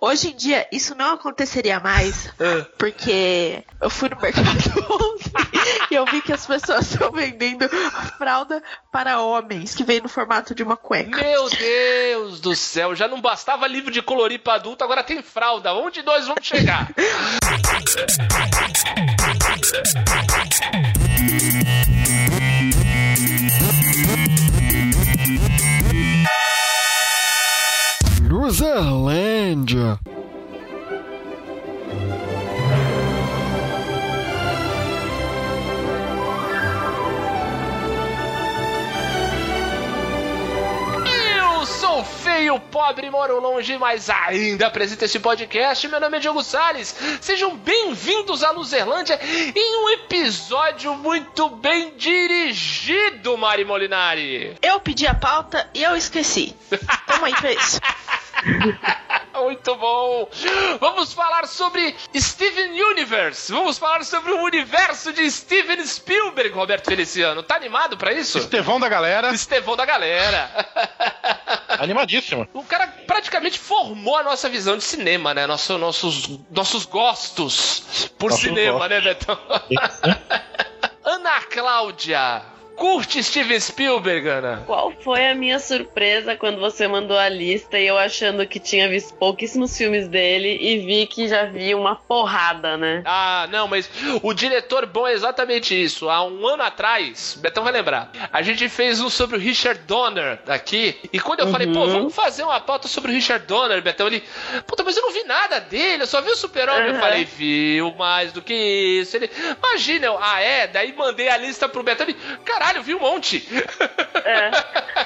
Hoje em dia, isso não aconteceria mais, Ah. porque eu fui no mercado ontem e eu vi que as pessoas estão vendendo fralda para homens, que vem no formato de uma cueca. Meu Deus do céu, já não bastava livro de colorir pra adulto, agora tem fralda. Onde nós vamos chegar? Sou feio, pobre, moro longe, mas ainda apresento esse podcast. Meu nome é Diogo Salles. Sejam bem-vindos à Luzerlândia em um episódio muito bem dirigido, Mari Molinari. Eu pedi a pauta e eu esqueci. Tamo aí pra isso. Muito bom! Vamos falar sobre Steven Universe. Vamos falar sobre o universo de Steven Spielberg, Roberto Feliciano. Tá animado pra isso? Estevão da galera, Estevão da galera. animadíssimo. O cara praticamente formou a nossa visão de cinema, né? Nosso, nossos, nossos gostos por Nossos cinema, gostos. né, Betão? Ana Cláudia, curte Steven Spielberg, Ana? Qual foi a minha surpresa quando você mandou a lista e eu achando que tinha visto pouquíssimos filmes dele e vi que já vi uma porrada, né? Ah, não, mas o diretor bom é exatamente isso. Há um ano atrás, Betão vai lembrar, a gente fez um sobre o Richard Donner aqui. E quando eu falei, pô, Uhum. vamos fazer uma pauta sobre o Richard Donner, Betão, ele, puta, mas eu não vi nada dele, eu só vi o Super-Homem. Eu Uhum. falei, viu mais do que isso. Ele, imagina, eu, ah, é? Daí mandei a lista pro Betão, ele, caralho, eu vi um monte. É.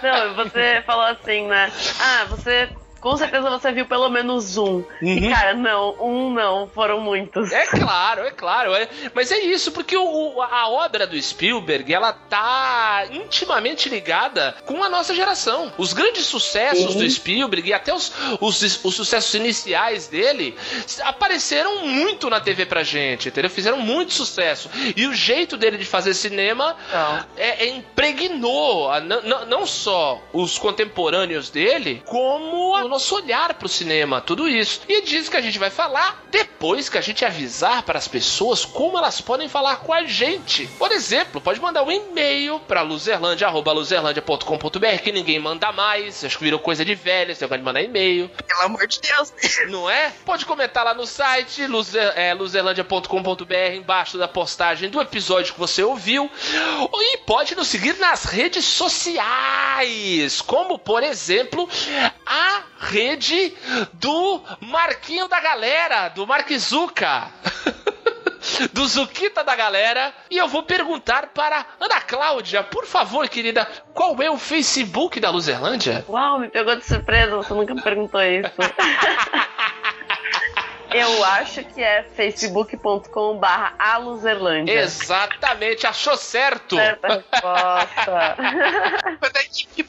Não, você falou assim, né? Ah, você. Com certeza você viu pelo menos um. E cara, não, um não, foram muitos. É claro, é claro. é- mas é isso, porque o- a obra do Spielberg, ela tá intimamente ligada com a nossa geração. Os grandes sucessos Sim. do Spielberg e até os, os, os sucessos iniciais dele apareceram muito na TV pra gente, entendeu? Fizeram muito sucesso. E o jeito dele de fazer cinema é, é impregnou a- não- não- só os contemporâneos dele, como o nosso olhar pro cinema, tudo isso. E diz que a gente vai falar depois que a gente avisar para as pessoas como elas podem falar com a gente. Por exemplo, pode mandar um e-mail para luzerlandia@luzerlandia.com.br que ninguém manda mais, acho que virou coisa de velho, esse negócio de mandar e-mail. Pelo amor de Deus. Não é? Pode comentar lá no site luzer, é, luzerlandia.com.br embaixo da postagem do episódio que você ouviu. E pode nos seguir nas redes sociais, como por exemplo a rede do Marquinho da Galera, do Marquizuca. Do Zuquita da galera, e eu vou perguntar para Ana Cláudia, por favor, querida, qual é o Facebook da Luzerlândia? Uau, me pegou de surpresa, você nunca me perguntou isso. Eu acho que é facebook.com barra aluzerlândia. Exatamente, achou certo. Certa resposta. Quando a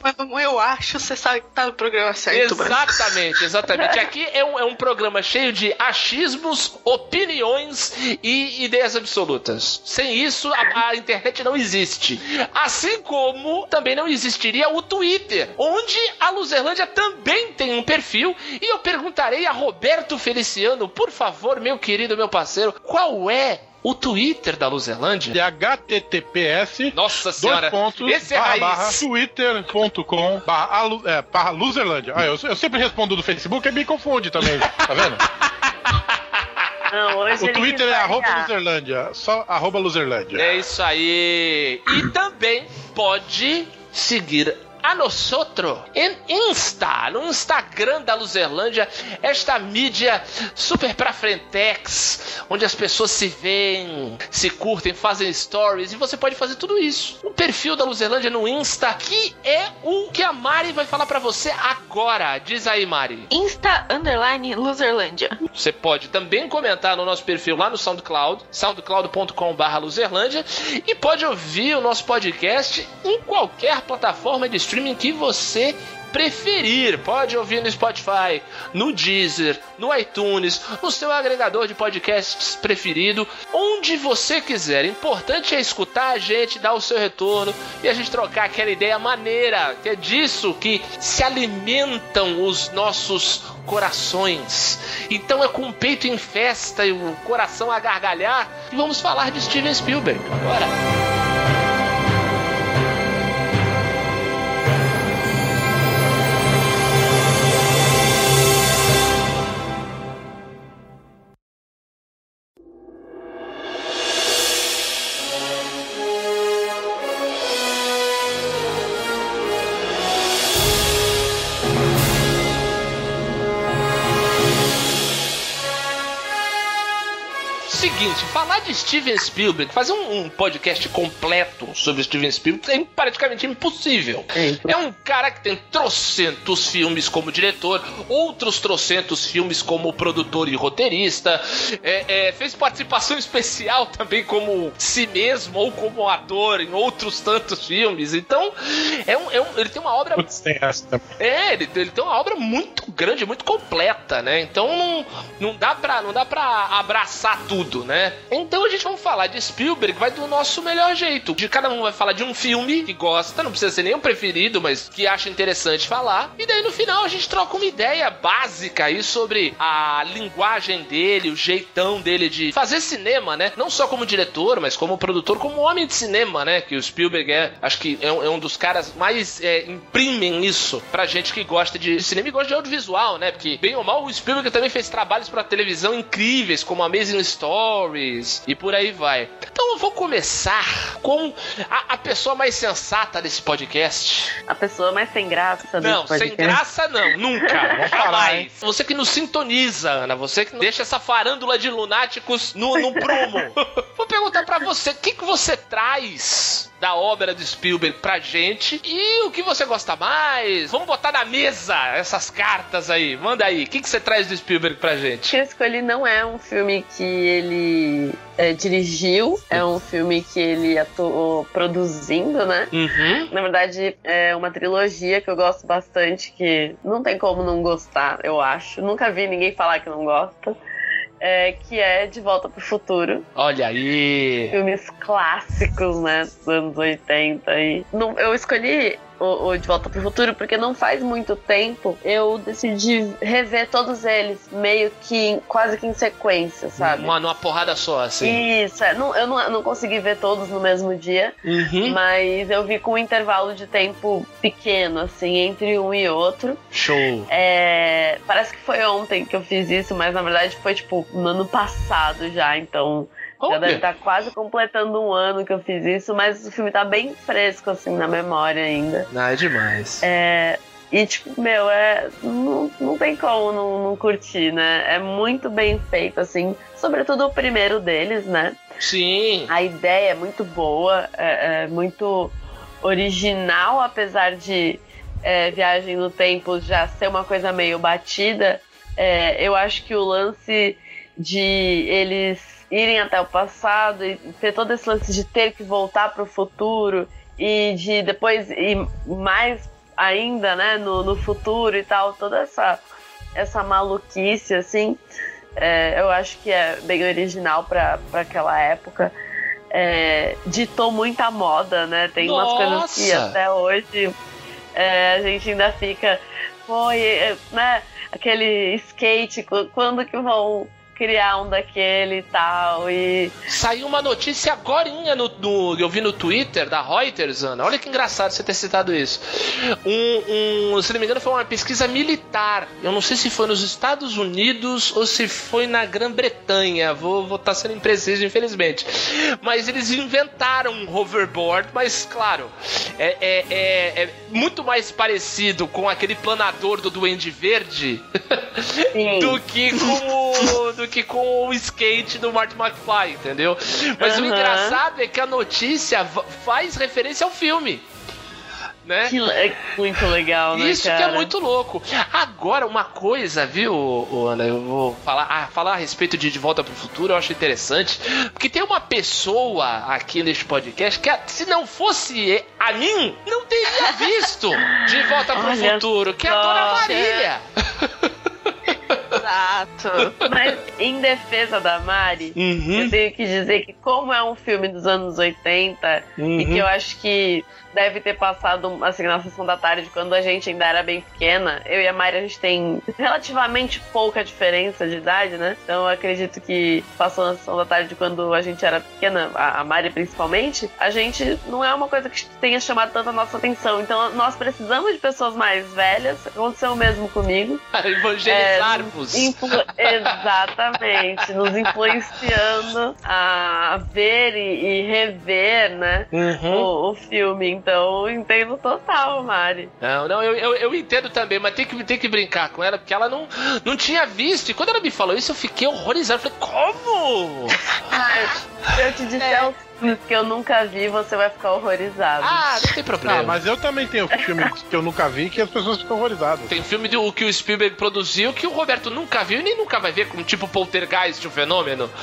manda um eu acho, você sabe que tá no programa certo. Exatamente, exatamente. Aqui é um, é um programa cheio de achismos, opiniões e ideias absolutas. Sem isso, a, a internet não existe. Assim como também não existiria o Twitter, onde a Luzerlândia também tem um perfil. E eu perguntarei a Roberto Feliciano, por favor, meu querido, meu parceiro, qual é o Twitter da Luzerlândia? E https Nossa dois senhora, pontos esse é barra, raiz. barra twitter.com barra, é, barra loserlândia. Ah, eu, eu sempre respondo do Facebook e me confunde também, tá vendo? Não, hoje O Twitter é arroba variar. loserlândia, só arroba loserlândia. É isso aí. E também pode seguir a nosotros em Insta, no Instagram da Luzerlândia, esta mídia super pra frentex, onde as pessoas se veem, se curtem, fazem stories, e você pode fazer tudo isso. O perfil da Luzerlândia no Insta, que é o que a Mari vai falar pra você agora. Diz aí, Mari. Insta underline Loserlândia. Você pode também comentar no nosso perfil lá no SoundCloud, soundcloud.com.br Luzerlândia, e pode ouvir o nosso podcast em qualquer plataforma de streaming que você preferir. Pode ouvir no Spotify, no Deezer, no iTunes, no seu agregador de podcasts preferido, onde você quiser. Importante é escutar a gente, dar o seu retorno e a gente trocar aquela ideia maneira, que é disso que se alimentam os nossos corações. Então é com o peito em festa e o coração a gargalhar que vamos falar de Steven Spielberg. Bora! De Steven Spielberg, fazer um, um podcast completo sobre Steven Spielberg é praticamente impossível. É, é um cara que tem trocentos filmes como diretor, outros trocentos filmes como produtor e roteirista, é, é, fez participação especial também como si mesmo ou como ator em outros tantos filmes. Então, é um, é um ele tem uma obra. Putz, tem essa. É, ele, ele, tem uma obra muito grande, muito completa, né? Então não, não dá pra, não dá pra abraçar tudo, né? Então a gente vai falar de Spielberg, vai do nosso melhor jeito. De cada um vai falar de um filme que gosta, não precisa ser nem um preferido, mas que acha interessante falar. E daí no final a gente troca uma ideia básica aí sobre a linguagem dele, o jeitão dele de fazer cinema, né? Não só como diretor, mas como produtor, como homem de cinema, né? Que o Spielberg é, acho que é um, é um dos caras mais é, imprimem isso pra gente que gosta de cinema e gosta de audiovisual, né? Porque, bem ou mal, o Spielberg também fez trabalhos pra televisão incríveis, como Amazing Story e por aí vai. Então eu vou começar com a, a pessoa mais sensata desse podcast. A pessoa mais sem graça desse não, podcast. Não, sem graça não, nunca. Jamais. Você que nos sintoniza, Ana, você que deixa essa farândula de lunáticos no, no prumo. vou perguntar para você, o que, que você traz da obra de Spielberg pra gente e o que você gosta mais. Vamos botar na mesa essas cartas aí. Manda aí. O que, que você traz do Spielberg pra gente? O que eu escolhi não é um filme que ele é, dirigiu, é um filme que ele atuou produzindo, né? Uhum. Na verdade, é uma trilogia que eu gosto bastante, que não tem como não gostar, eu acho. Nunca vi ninguém falar que não gosta é, que é De Volta pro Futuro. Olha aí! Filmes clássicos, né? Dos anos 80. E não, eu escolhi o, o, De Volta pro Futuro, porque não faz muito tempo eu decidi rever todos eles, meio que quase que em sequência, sabe? Uma, numa porrada só, assim. Isso, é, não, eu não, não consegui ver todos no mesmo dia, uhum. mas eu vi com um intervalo de tempo pequeno, assim, entre um e outro. Show! É, parece que foi ontem que eu fiz isso, mas na verdade foi, tipo, no ano passado já, então já deve estar tá quase completando um ano que eu fiz isso, mas o filme tá bem fresco, assim, na memória ainda. Ah, é demais. É. E, tipo, meu, é. Não, não tem como não, não curtir, né? É muito bem feito, assim. Sobretudo o primeiro deles, né? Sim. A ideia é muito boa, é, é muito original, apesar de é, Viagem no Tempo já ser uma coisa meio batida. É, eu acho que o lance de eles irem até o passado e ter todo esse lance de ter que voltar para o futuro e de depois ir mais ainda, né, no, no futuro e tal, toda essa essa maluquice assim, é, eu acho que é bem original para aquela época. É, ditou muita moda, né? Tem Nossa. umas coisas que até hoje é, a gente ainda fica, foi, né? Aquele skate, quando que vão criar um daquele e tal. E. Saiu uma notícia agora no, no, eu vi no Twitter da Reuters, Ana. Olha que engraçado você ter citado isso. Um, um, se não me engano, foi uma pesquisa militar. Eu não sei se foi nos Estados Unidos ou se foi na Grã-Bretanha. Vou, estar tá sendo impreciso, infelizmente. Mas eles inventaram um hoverboard, mas claro, é, é, é, é muito mais parecido com aquele planador do Duende Verde do que com o. Que com o skate do Martin McFly, entendeu? Mas uhum. o engraçado é que a notícia faz referência ao filme. Né? Que é muito legal, né? Isso cara? que é muito louco. Agora, uma coisa, viu, Ana? Eu vou falar, ah, falar a respeito de De Volta pro Futuro, eu acho interessante. Porque tem uma pessoa aqui neste podcast que, se não fosse a mim, não teria visto De Volta pro Olha Futuro, que é a Dona Marília. Exato. Mas em defesa da Mari, Uhum. eu tenho que dizer que como é um filme dos anos 80 e Uhum. que eu acho que deve ter passado assim na sessão da tarde quando a gente ainda era bem pequena, eu e a Mari a gente tem relativamente pouca diferença de idade, né? Então eu acredito que passou na sessão da tarde quando a gente era pequena, a Mari principalmente, a gente não é uma coisa que tenha chamado tanta nossa atenção. Então nós precisamos de pessoas mais velhas. Aconteceu o mesmo comigo. Evangelizar-vos. É, influ- Exatamente, nos influenciando a ver e, e rever, né, Uhum. o, o filme. Então, eu entendo total, Mari. Não, não, eu, eu, eu entendo também, mas tem que, tem que brincar com ela, porque ela não, não tinha visto. E quando ela me falou isso, eu fiquei horrorizado. Eu falei, como? Se eu te disser os filmes que eu nunca vi, você vai ficar horrorizado. Ah, não tem problema. Ah, mas eu também tenho filmes que eu nunca vi que as pessoas ficam horrorizadas. Tem filme do, que o Spielberg produziu que o Roberto nunca viu e nem nunca vai ver, como tipo Poltergeist, o fenômeno.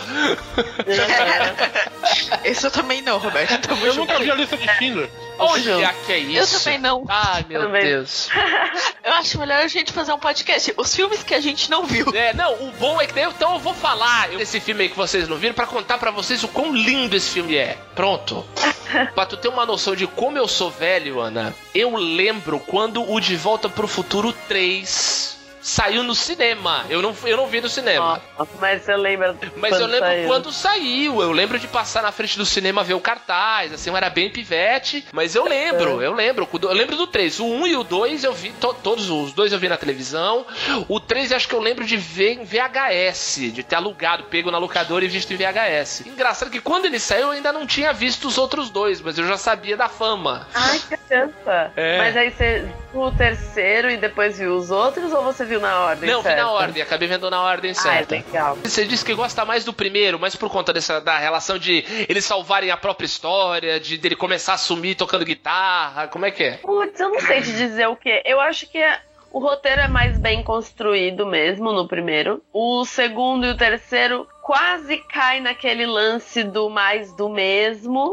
Esse eu também não, Roberto. Tamo Eu junto. nunca vi a lista de Schindler. Olha que é Eu isso. também não. Ai, meu Também. Deus. Eu acho melhor a gente fazer um podcast. Os filmes que a gente não viu. É, não, o bom é que daí, então eu vou falar desse filme aí que vocês não viram pra contar pra vocês o quão lindo esse filme é. Pronto. pra tu ter uma noção de como eu sou velho, Ana, eu lembro quando o De Volta pro Futuro 3 saiu no cinema. Eu não, eu não vi no cinema. Nossa, mas você lembra Mas eu lembro saiu? quando saiu. Eu lembro de passar na frente do cinema ver o cartaz. Assim, eu era bem pivete. Mas eu lembro, eu lembro. Eu lembro do 3. O 1 e o 2 eu vi. to- todos os dois eu vi na televisão. O 3 acho que eu lembro de ver em VHS. De ter alugado, pego na locadora e visto em VHS. Engraçado que quando ele saiu eu ainda não tinha visto os outros dois. Mas eu já sabia da fama. Ai, que criança. É. Mas aí você o terceiro e depois viu os outros ou você viu na ordem? não, vi certa? na ordem. Acabei vendo na ordem Ah, é certa. legal. Você disse que gosta mais do primeiro, mas por conta dessa da relação de eles salvarem a própria história, de dele começar a sumir tocando guitarra, como é que é? Putz, eu não sei te dizer o que. Eu acho que é- o roteiro é mais bem construído mesmo no primeiro. O segundo e o terceiro quase cai naquele lance do mais do mesmo.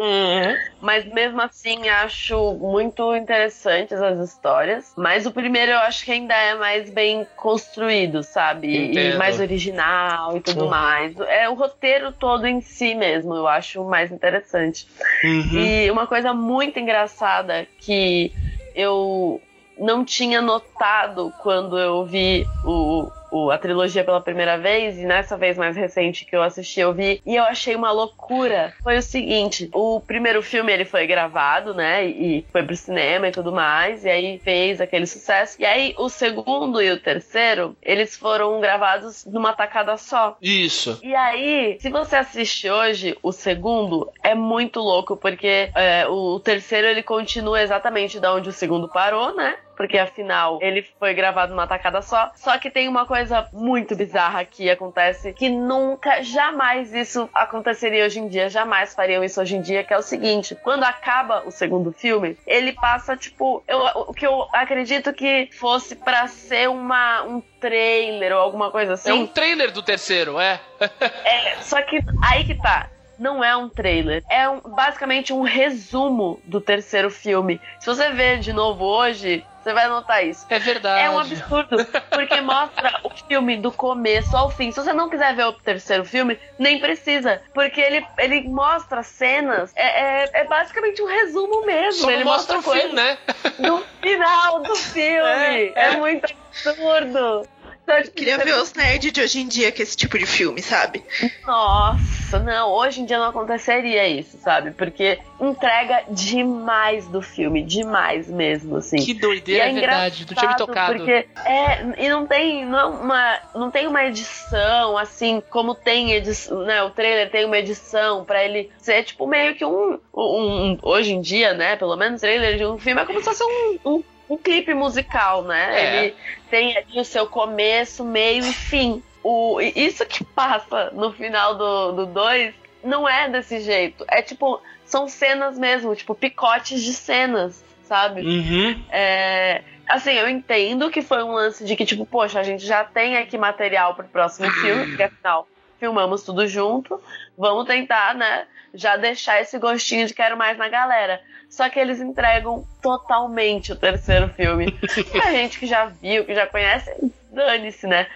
Mas mesmo assim acho muito interessantes as histórias. Mas o primeiro eu acho que ainda é mais bem construído, sabe? E- E Entendo. mais original e tudo Uhum. mais. É o roteiro todo em si mesmo, eu acho mais interessante. Uhum. E uma coisa muito engraçada que eu não tinha notado quando eu vi o, o- a trilogia pela primeira vez, e nessa vez mais recente que eu assisti, eu vi, e eu achei uma loucura. Foi o seguinte: o primeiro filme ele foi gravado, né? E foi pro cinema e tudo mais, e aí fez aquele sucesso. E aí o segundo e o terceiro, eles foram gravados numa tacada só. Isso. E aí, se você assiste hoje o segundo, é muito louco, porque é, o terceiro ele continua exatamente da onde o segundo parou, né? Porque afinal ele foi gravado numa tacada só. Só que tem uma coisa muito bizarra que acontece que nunca, jamais isso aconteceria hoje em dia, jamais fariam isso hoje em dia, que é o seguinte: quando acaba o segundo filme, ele passa, tipo, eu, o que eu acredito que fosse pra ser uma, um trailer ou alguma coisa assim. É um trailer do terceiro, é. É, só que aí que tá. Não é um trailer, é um- basicamente um resumo do terceiro filme. Se você ver de novo hoje, você vai notar isso. É verdade. É um absurdo, porque mostra o filme do começo ao fim. Se você não quiser ver o terceiro filme, nem precisa, porque ele, ele mostra cenas. É, é, é basicamente um resumo mesmo. Só ele mostra o coisas fim, né? do final do filme. É, É, é. muito absurdo. Tipo, Queria ver os nerds de hoje em dia com esse tipo de filme, sabe? Nossa, não, hoje em dia não aconteceria isso, sabe? Porque entrega demais do filme, demais mesmo, assim. Que doideira, é, verdade. Não tinha me tocado. Porque é, e não tem, não, é uma, não tem uma edição, assim, como tem edição, né? O trailer tem uma edição pra ele ser, tipo, meio que um, um, um- Hoje em dia, né? Pelo menos trailer de um filme é como se fosse um, um, um clipe musical, né? É. Ele tem ali o seu começo, meio e fim. O, e isso que passa no final do 2 não é desse jeito. É tipo, são cenas mesmo, tipo, picotes de cenas, sabe? Uhum. É, assim, eu entendo que foi um lance de que, tipo, poxa, a gente já tem aqui material pro próximo filme, porque afinal filmamos tudo junto, vamos tentar, né, já deixar esse gostinho de quero mais na galera. Só que eles entregam totalmente o terceiro filme. a gente que já viu, que já conhece, dane-se, né?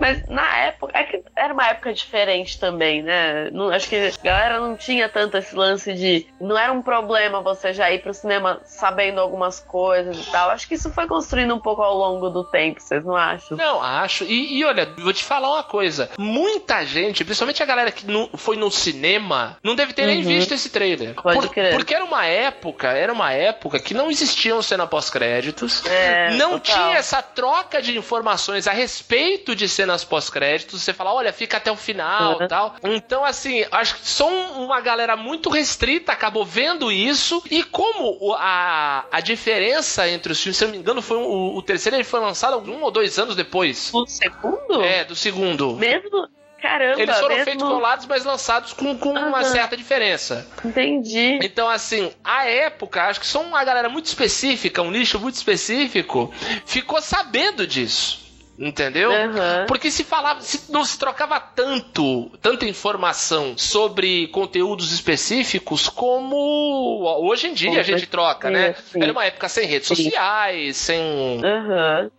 Mas na época, é era uma época diferente também, né? Não, acho que a galera não tinha tanto esse lance de. Não era um problema você já ir pro cinema sabendo algumas coisas e tal. Acho que isso foi construindo um pouco ao longo do tempo, vocês não acham? Não, acho. E, e olha, vou te falar uma coisa. Muita gente, principalmente a galera que não, foi no cinema, não deve ter nem Uhum. visto esse trailer. Pode Por- crer. porque era uma época, era uma época que não existiam cena pós-créditos. É, não total. tinha essa troca de informações a respeito de cenas pós-créditos. Você fala, olha, fica até o final Uhum. e tal. Então, assim, acho que só um- uma galera muito restrita acabou vendo isso. E como a, a diferença entre os filmes, se eu não me engano, foi um- o, o terceiro ele foi lançado um ou dois anos depois. O segundo? É, do segundo. Mesmo. Caramba, Eles foram mesmo... feitos colados, mas lançados com, com uma Aham. certa diferença. Entendi. Então, assim, a época, acho que só uma galera muito específica, um nicho muito específico, ficou sabendo disso. Entendeu? Aham. Porque se falava, se não se trocava tanto, tanta informação sobre conteúdos específicos como hoje em dia Com a gente troca, né? sim. Era uma época sem redes Sim. sociais, sem Aham.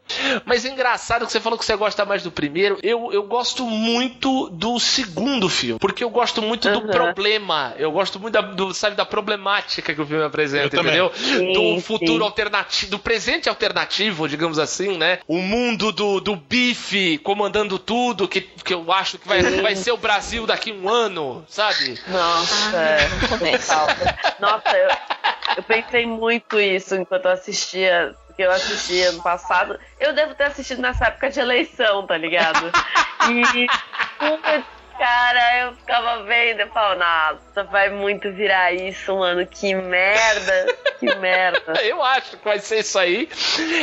mas é engraçado que você falou que você gosta mais do primeiro. Eu, eu gosto muito do segundo filme. Porque eu gosto muito do Aham. problema. Eu gosto muito da, do, sabe, da problemática que o filme apresenta, Eu entendeu? Sim, do sim. futuro alternativo, do presente alternativo, digamos assim, né? O mundo do, do bife comandando tudo, que, que eu acho que vai, vai ser o Brasil daqui a um ano, sabe? Nossa, é. Começa. Nossa, eu, eu pensei muito isso enquanto eu assistia. Porque eu assisti ano passado. Eu devo ter assistido nessa época de eleição, tá ligado? E. putz, Cara, eu ficava vendo e falava, nossa, vai muito virar isso, mano. Que merda. Que merda. Eu acho que vai ser isso aí.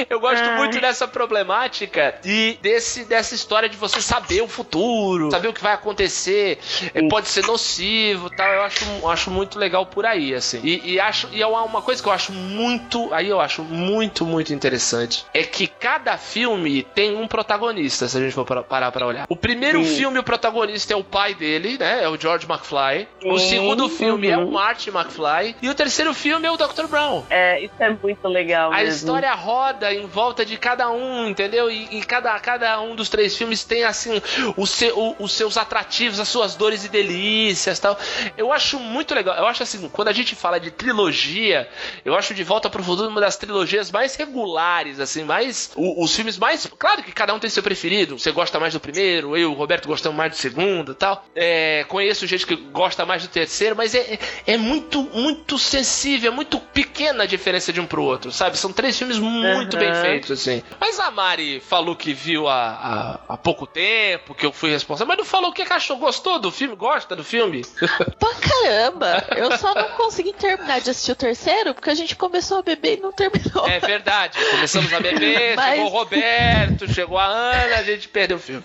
Eu gosto Ai. muito dessa problemática e desse, dessa história de você saber o futuro, saber o que vai acontecer, é, Sim. pode ser nocivo e tal. Eu acho, acho muito legal por aí, assim. E, e acho e é uma coisa que eu acho muito. Aí eu acho muito, muito interessante. É que cada filme tem um protagonista, se a gente for para- parar pra olhar. O primeiro Sim. filme, o protagonista é o pai dele, né? É o George McFly. O Sim, segundo filme é o uhum. Marty McFly. E o terceiro filme é o Dr. Brown. É, isso é muito legal A mesmo. história roda em volta de cada um, entendeu? E, e cada, cada um dos três filmes tem, assim, o seu- o- os seus atrativos, as suas dores e delícias tal. Eu acho muito legal. Eu acho assim, quando a gente fala de trilogia, eu acho De Volta pro Futuro uma das trilogias mais regulares, assim, mais. o- os filmes mais. Claro que cada um tem seu preferido. Você gosta mais do primeiro, eu e o Roberto gostamos mais do segundo e tal. É, conheço gente que gosta mais do terceiro, mas é, é muito, muito sensível, é muito pequena a diferença de um pro outro, sabe? São três filmes muito Aham. bem feitos, assim. Mas a Mari falou que viu há, há, há pouco tempo, que eu fui responsável, mas não falou o que que achou. Gostou do filme? Gosta do filme? Pra caramba! Eu só não consegui terminar de assistir o terceiro porque a gente começou a beber e não terminou. É verdade. Começamos a beber, Mas- chegou o Roberto, chegou a Ana, a gente perdeu o filme.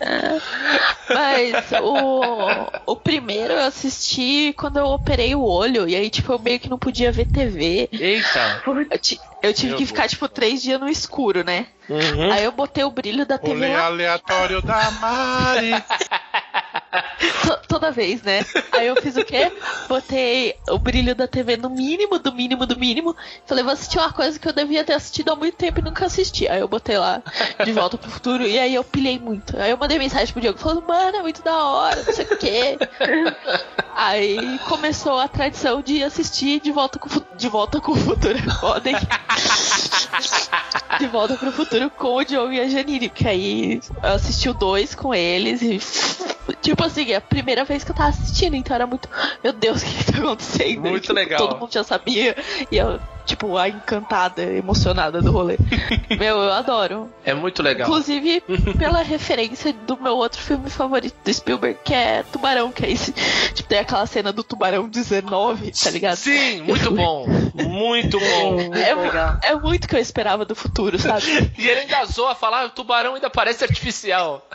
Mas o, o primeiro eu assisti quando eu operei o olho. E aí, tipo, eu meio que não podia ver TV. Eita. Eu, ti- eu tive Meu que ficar, tipo, três dias no escuro, né? Uhum. Aí eu botei o brilho da TV Rolê lá aleatório da Mari. to- toda vez, né? Aí eu fiz o quê? Botei o brilho da TV no mínimo, do mínimo, do mínimo. Falei, vou assistir uma coisa que eu devia ter assistido há muito tempo e nunca assisti. Aí eu botei lá de volta pro futuro e aí eu pilhei muito. Aí eu mandei mensagem pro Diego falando, mano, é muito da hora, não sei o quê. Aí começou a tradição de assistir de volta com, de volta com o futuro. é Foda, hein? De volta pro futuro com o Diogo e a Janine. Que aí eu assisti o dois com eles e. Tipo assim, é a primeira vez que eu tava assistindo, então era muito. Meu Deus, o que, que tá acontecendo? Muito tipo, legal. Todo mundo já sabia. E eu, tipo, a encantada, emocionada do rolê. Meu, eu adoro. É muito legal. Inclusive, pela referência do meu outro filme favorito do Spielberg, que é Tubarão, que é esse. Tipo, tem aquela cena do Tubarão 19, tá ligado? Sim, muito bom. Muito bom. É, legal. é muito que eu esperava do futuro, sabe? E ele ainda zoa falar, o tubarão ainda parece artificial.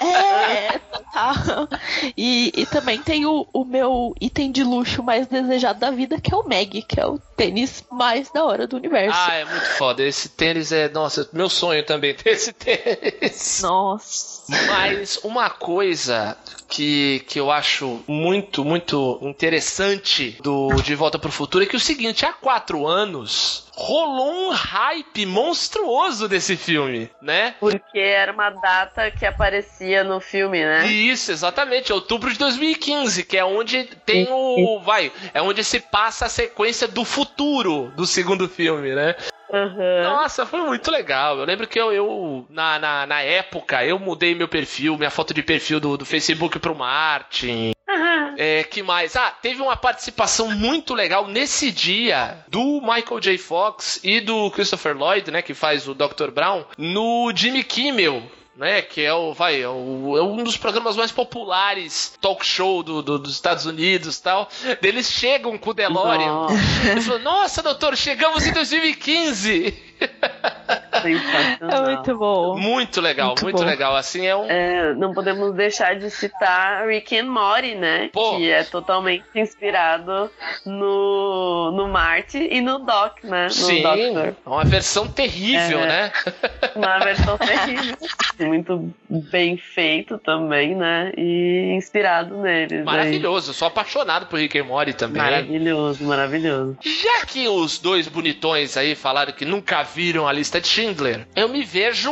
É, total. E, e também tem o, o meu item de luxo mais desejado da vida, que é o Mag, que é o tênis mais da hora do universo. Ah, é muito foda. Esse tênis é, nossa, meu sonho também ter esse tênis. Nossa. Mas uma coisa que, que eu acho muito, muito interessante do De Volta pro Futuro é que o seguinte, há quatro anos rolou um hype monstruoso desse filme, né? Porque era uma data que aparecia no filme, né? Isso, exatamente, outubro de 2015, que é onde tem o. Vai, é onde se passa a sequência do futuro do segundo filme, né? Uhum. Nossa, foi muito legal. Eu lembro que eu, eu na, na, na, época, eu mudei meu perfil, minha foto de perfil do, do Facebook pro Martin. Uhum. É, que mais? Ah, teve uma participação muito legal nesse dia do Michael J. Fox e do Christopher Lloyd, né, que faz o Dr. Brown, no Jimmy Kimmel, né? Que é o, vai, é, o, é um dos programas mais populares, talk show do, do, dos Estados Unidos tal. Eles chegam com o DeLorean. Nossa. Eles falam, nossa, doutor, chegamos em 2015. É muito bom. Muito legal, Muito muito, legal. Assim é um. É, não podemos deixar de citar Rick and Morty, né? Pô. Que é totalmente inspirado no, no Marty e no Doc, né? No Sim, Doctor. é uma versão terrível, É. né? Uma versão terrível. Muito bem feito também, né? E inspirado neles. aí. Maravilhoso, sou apaixonado por Rick and Morty também. Maravilhoso, maravilhoso. Já que os dois bonitões aí falaram que nunca viram a lista de Schindler, eu me vejo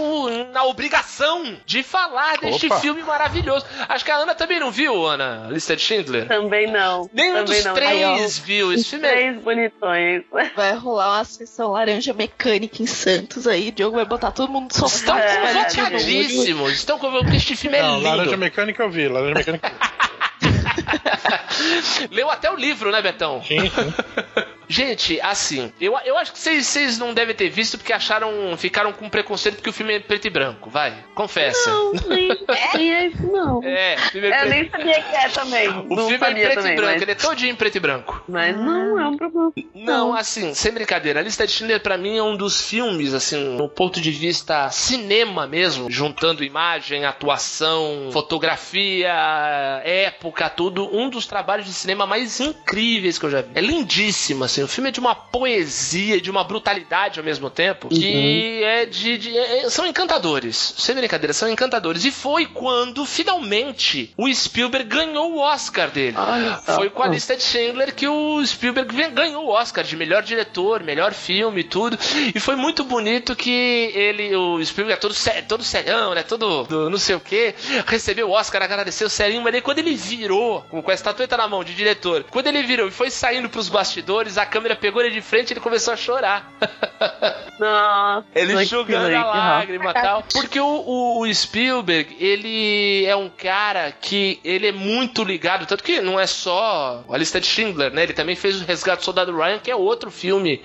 na obrigação de falar deste Opa. filme maravilhoso. Acho que a Ana também não viu, Ana, a lista de Schindler? Também não. Nenhum também dos não. três Aí, ó, viu. Esse filme é três bonitões. Vai rolar uma sessão laranja mecânica em Santos aí. O Diogo vai botar todo mundo sofá. Estão É, convocadíssimos. Estão convocados. Este filme é Não, Laranja lindo. Mecânica eu vi, Laranja Mecânica eu vi. Leu até o livro, né, Betão? Sim, sim. Gente, assim, eu, eu acho que vocês- não devem ter visto porque acharam. Ficaram com preconceito porque o filme é preto e branco, vai. Confessa. Não, nem, é isso, não. É, filme é Eu nem sabia que é também. o não filme é preto também, e branco, mas, ele é todinho em preto e branco. mas não é um problema. Não, assim, sem brincadeira, a lista de Schindler pra mim é um dos filmes, assim, no ponto de vista cinema mesmo, juntando imagem, atuação, fotografia, época, tudo, um dos trabalhos de cinema mais incríveis que eu já vi. É lindíssimo, assim, o filme é de uma poesia, de uma brutalidade ao mesmo tempo, que é de. de- é- são encantadores, sem brincadeira, são encantadores. E foi quando, finalmente, o Spielberg ganhou o Oscar dele. Foi com a lista de Schindler que o Spielberg ganhou o Oscar de melhor diretor, melhor filme e tudo. E foi muito bonito que ele, o Spielberg, é todo, sé- todo serião, né? Todo do não sei o que, recebeu o Oscar, agradeceu serinho, mas aí quando ele virou, com, com a estatueta na mão de diretor, quando ele virou e foi saindo pros bastidores, a câmera pegou ele de frente e ele começou a chorar. Nossa, Ele jogando a lágrima e tal. Porque o, o- Spielberg, ele é um cara que ele é muito ligado, tanto que não é só a lista de Schindler, né? Ele também fez o Resgate do Soldado Ryan, que é outro filme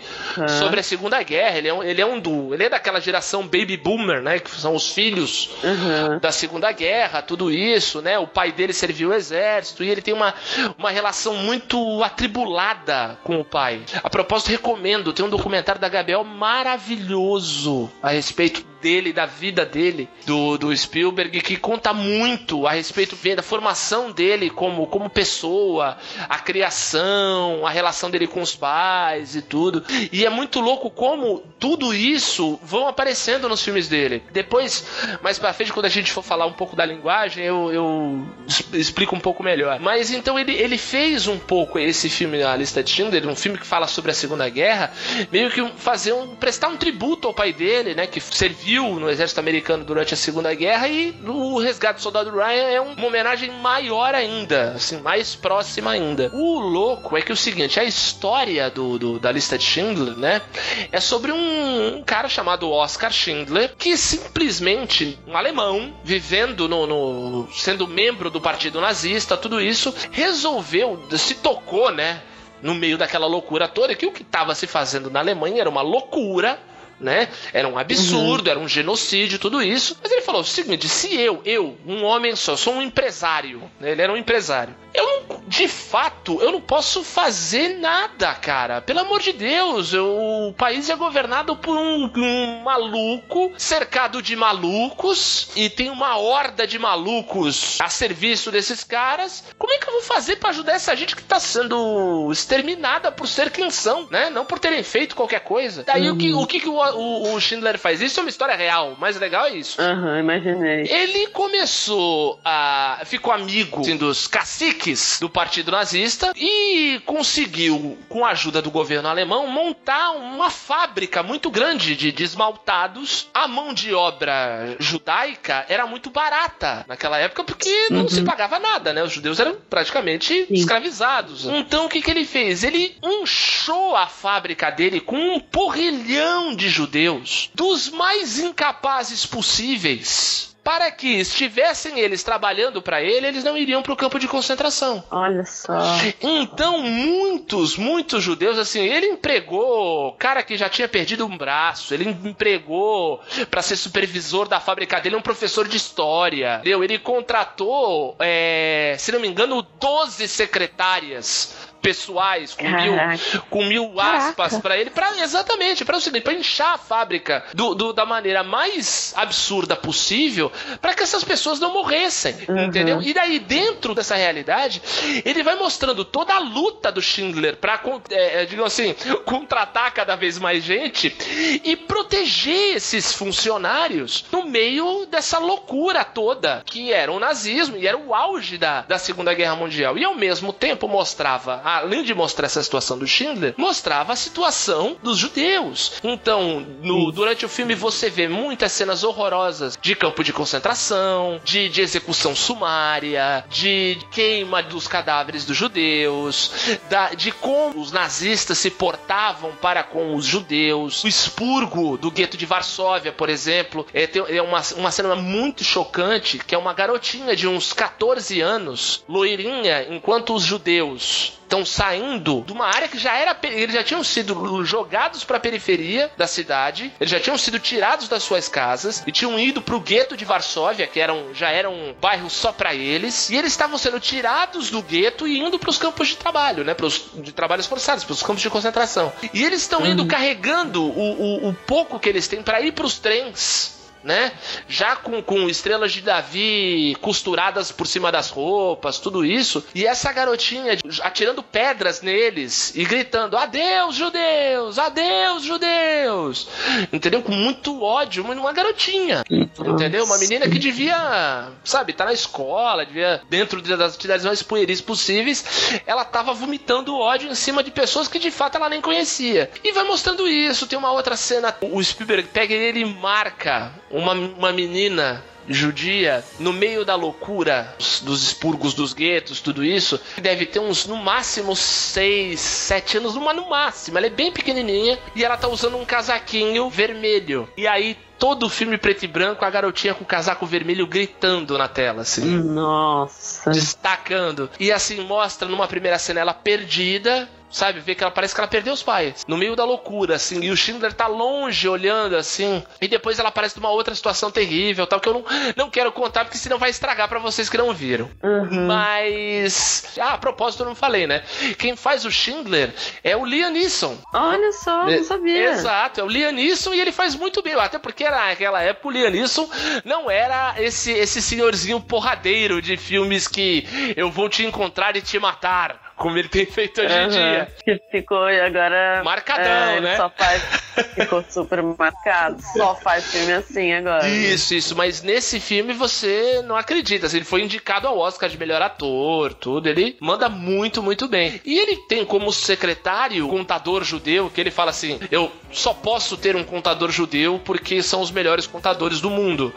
sobre a Segunda Guerra. Ele é, um, ele é um do. Ele é daquela geração baby boomer, né? Que são os filhos Uhum. da Segunda Guerra, tudo isso, né? O pai dele serviu o exército e ele tem uma, uma relação muito atribulada com o pai. A propósito, recomendo, tem um documentário da Gabriel maravilhoso a respeito dele, da vida dele, do, do Spielberg, que conta muito a respeito da formação dele como, como pessoa, a criação, a relação dele com os pais e tudo. E é muito louco como tudo isso vão aparecendo nos filmes dele. Depois, mais pra frente, quando a gente for falar um pouco da linguagem, eu, eu explico um pouco melhor. Mas então ele, ele fez um pouco esse filme, A Lista de Schindler, um filme que fala sobre a Segunda Guerra, meio que fazer um, prestar um tributo ao pai dele, né, que serviu no exército americano durante a Segunda Guerra e o Resgate do Soldado Ryan é um- uma homenagem maior ainda, assim, mais próxima ainda. O louco é que é o seguinte, a história do, do- da Lista de Schindler, né, é sobre um, um cara chamado Oscar Schindler que simplesmente um alemão vivendo no, no sendo membro do partido nazista, tudo isso resolveu se tocou, né? No meio daquela loucura toda, que o que estava se fazendo na Alemanha era uma loucura, né? Era um absurdo, era um genocídio, tudo isso. Mas ele falou o seguinte: se eu, eu, um homem só, sou um empresário, né? ele era um empresário. Eu não de fato, eu não posso fazer nada, cara. Pelo amor de Deus, eu, o país é governado por um, um maluco, cercado de malucos, e tem uma horda de malucos a serviço desses caras. Como é que eu vou fazer para ajudar essa gente que tá sendo exterminada por ser quem são, né? Não por terem feito qualquer coisa. Daí uhum. o que, o, que, que o, o, o, Schindler faz? Isso é uma história real. O mais legal é isso. Aham, uhum, imaginei. Ele começou a. ficou amigo assim, dos caciques do partido nazista e conseguiu, com a ajuda do governo alemão, montar uma fábrica muito grande de, de esmaltados. A mão de obra judaica era muito barata naquela época porque não se uhum. pagava nada, né? Os judeus eram praticamente Sim. escravizados. Então o que, que ele fez? Ele inchou a fábrica dele com um porrilhão de judeus, dos mais incapazes possíveis para que estivessem eles trabalhando para ele, eles não iriam para o campo de concentração. Olha só. Então, muitos, muitos judeus, assim, ele empregou cara que já tinha perdido um braço, ele empregou para ser supervisor da fábrica dele um professor de história, entendeu? Ele contratou, é, se não me engano, 12 secretárias pessoais com mil, com mil aspas para ele, para exatamente para o seguinte, para inchar a fábrica do, do, da maneira mais absurda possível, para que essas pessoas não morressem, uhum. entendeu? E daí dentro dessa realidade ele vai mostrando toda a luta do Schindler para, é, é, digamos assim, contratar cada vez mais gente e proteger esses funcionários no meio dessa loucura toda que era o nazismo e era o auge da, da Segunda Guerra Mundial e ao mesmo tempo mostrava além de mostrar essa situação do Schindler, mostrava a situação dos judeus. Então, no, durante o filme você vê muitas cenas horrorosas de campo de concentração, de, de execução sumária, de queima dos cadáveres dos judeus, da, de como os nazistas se portavam para com os judeus, o expurgo do gueto de Varsóvia, por exemplo, é, tem, é uma, uma cena muito chocante, que é uma garotinha de uns 14 anos, loirinha, enquanto os judeus estão saindo de uma área que já era. Eles já tinham sido jogados para a periferia da cidade, eles já tinham sido tirados das suas casas e tinham ido para o gueto de Varsóvia, que era um, já era um bairro só para eles, e eles estavam sendo tirados do gueto e indo para os campos de trabalho, né? Pros, de trabalhos forçados, para os campos de concentração. E eles estão indo uhum. carregando o, o, o pouco que eles têm para ir para os trens né? Já com, com estrelas de Davi costuradas por cima das roupas, tudo isso. E essa garotinha atirando pedras neles e gritando: Adeus, judeus! Adeus, judeus! Entendeu? Com muito ódio, uma garotinha. Entendeu? Uma menina que devia, sabe, tá na escola, devia, dentro das atividades mais pueris possíveis, ela tava vomitando ódio em cima de pessoas que de fato ela nem conhecia. E vai mostrando isso. Tem uma outra cena, o Spielberg pega ele e marca uma, uma menina judia, no meio da loucura dos expurgos dos guetos, tudo isso, deve ter uns, no máximo, 6, 7 anos, no, no máximo. Ela é bem pequenininha e ela tá usando um casaquinho vermelho. E aí todo o filme preto e branco, a garotinha com o casaco vermelho gritando na tela, assim. Nossa. Destacando. E assim, mostra numa primeira cena ela perdida, sabe? Vê que ela parece que ela perdeu os pais. No meio da loucura, assim. E o Schindler tá longe, olhando, assim. E depois ela aparece numa outra situação terrível, tal, que eu não, não quero contar, porque senão vai estragar para vocês que não viram. Uhum. Mas. Ah, a propósito, eu não falei, né? Quem faz o Schindler é o Liam Neeson. Olha só, não sabia. Exato, é o Liam Neeson e ele faz muito bem. Até porque naquela época o Liam Neeson não era esse, esse senhorzinho porradeiro de filmes que eu vou te encontrar e te matar como ele tem feito hoje em dia. Que ficou agora. Marcadão, é, né? Só faz. Ficou super marcado. Só faz filme assim agora. Isso, isso. Mas nesse filme você não acredita. Assim, ele foi indicado ao Oscar de melhor ator, tudo. Ele manda muito, muito bem. E ele tem como secretário um contador judeu que ele fala assim: eu só posso ter um contador judeu porque são os melhores contadores do mundo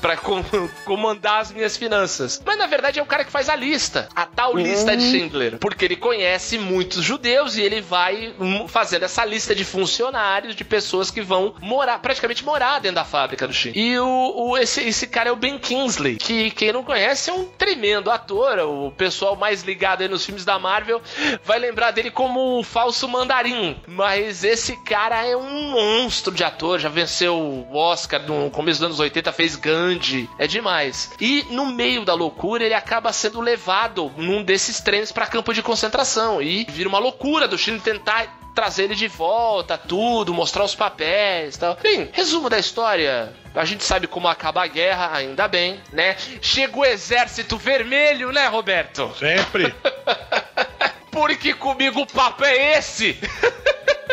para com comandar as minhas finanças. Mas na verdade é o cara que faz a lista, a tal lista de uhum. Schindler. Porque ele conhece muitos judeus e ele vai hum, fazendo essa lista de funcionários, de pessoas que vão morar, praticamente morar dentro da fábrica do Shin. E o, o esse, esse cara é o Ben Kingsley, que quem não conhece é um tremendo ator. O pessoal mais ligado aí nos filmes da Marvel vai lembrar dele como o falso mandarim. Mas esse cara é um monstro de ator, já venceu o Oscar no começo dos anos 80, fez Gandhi. É demais. E no meio da loucura, ele acaba sendo levado num desses trens para campo de concentração. E vira uma loucura do Chile tentar trazer ele de volta, tudo, mostrar os papéis tal. Bem, resumo da história. A gente sabe como acaba a guerra, ainda bem, né? Chega o exército vermelho, né, Roberto? Sempre. Porque comigo o papo é esse.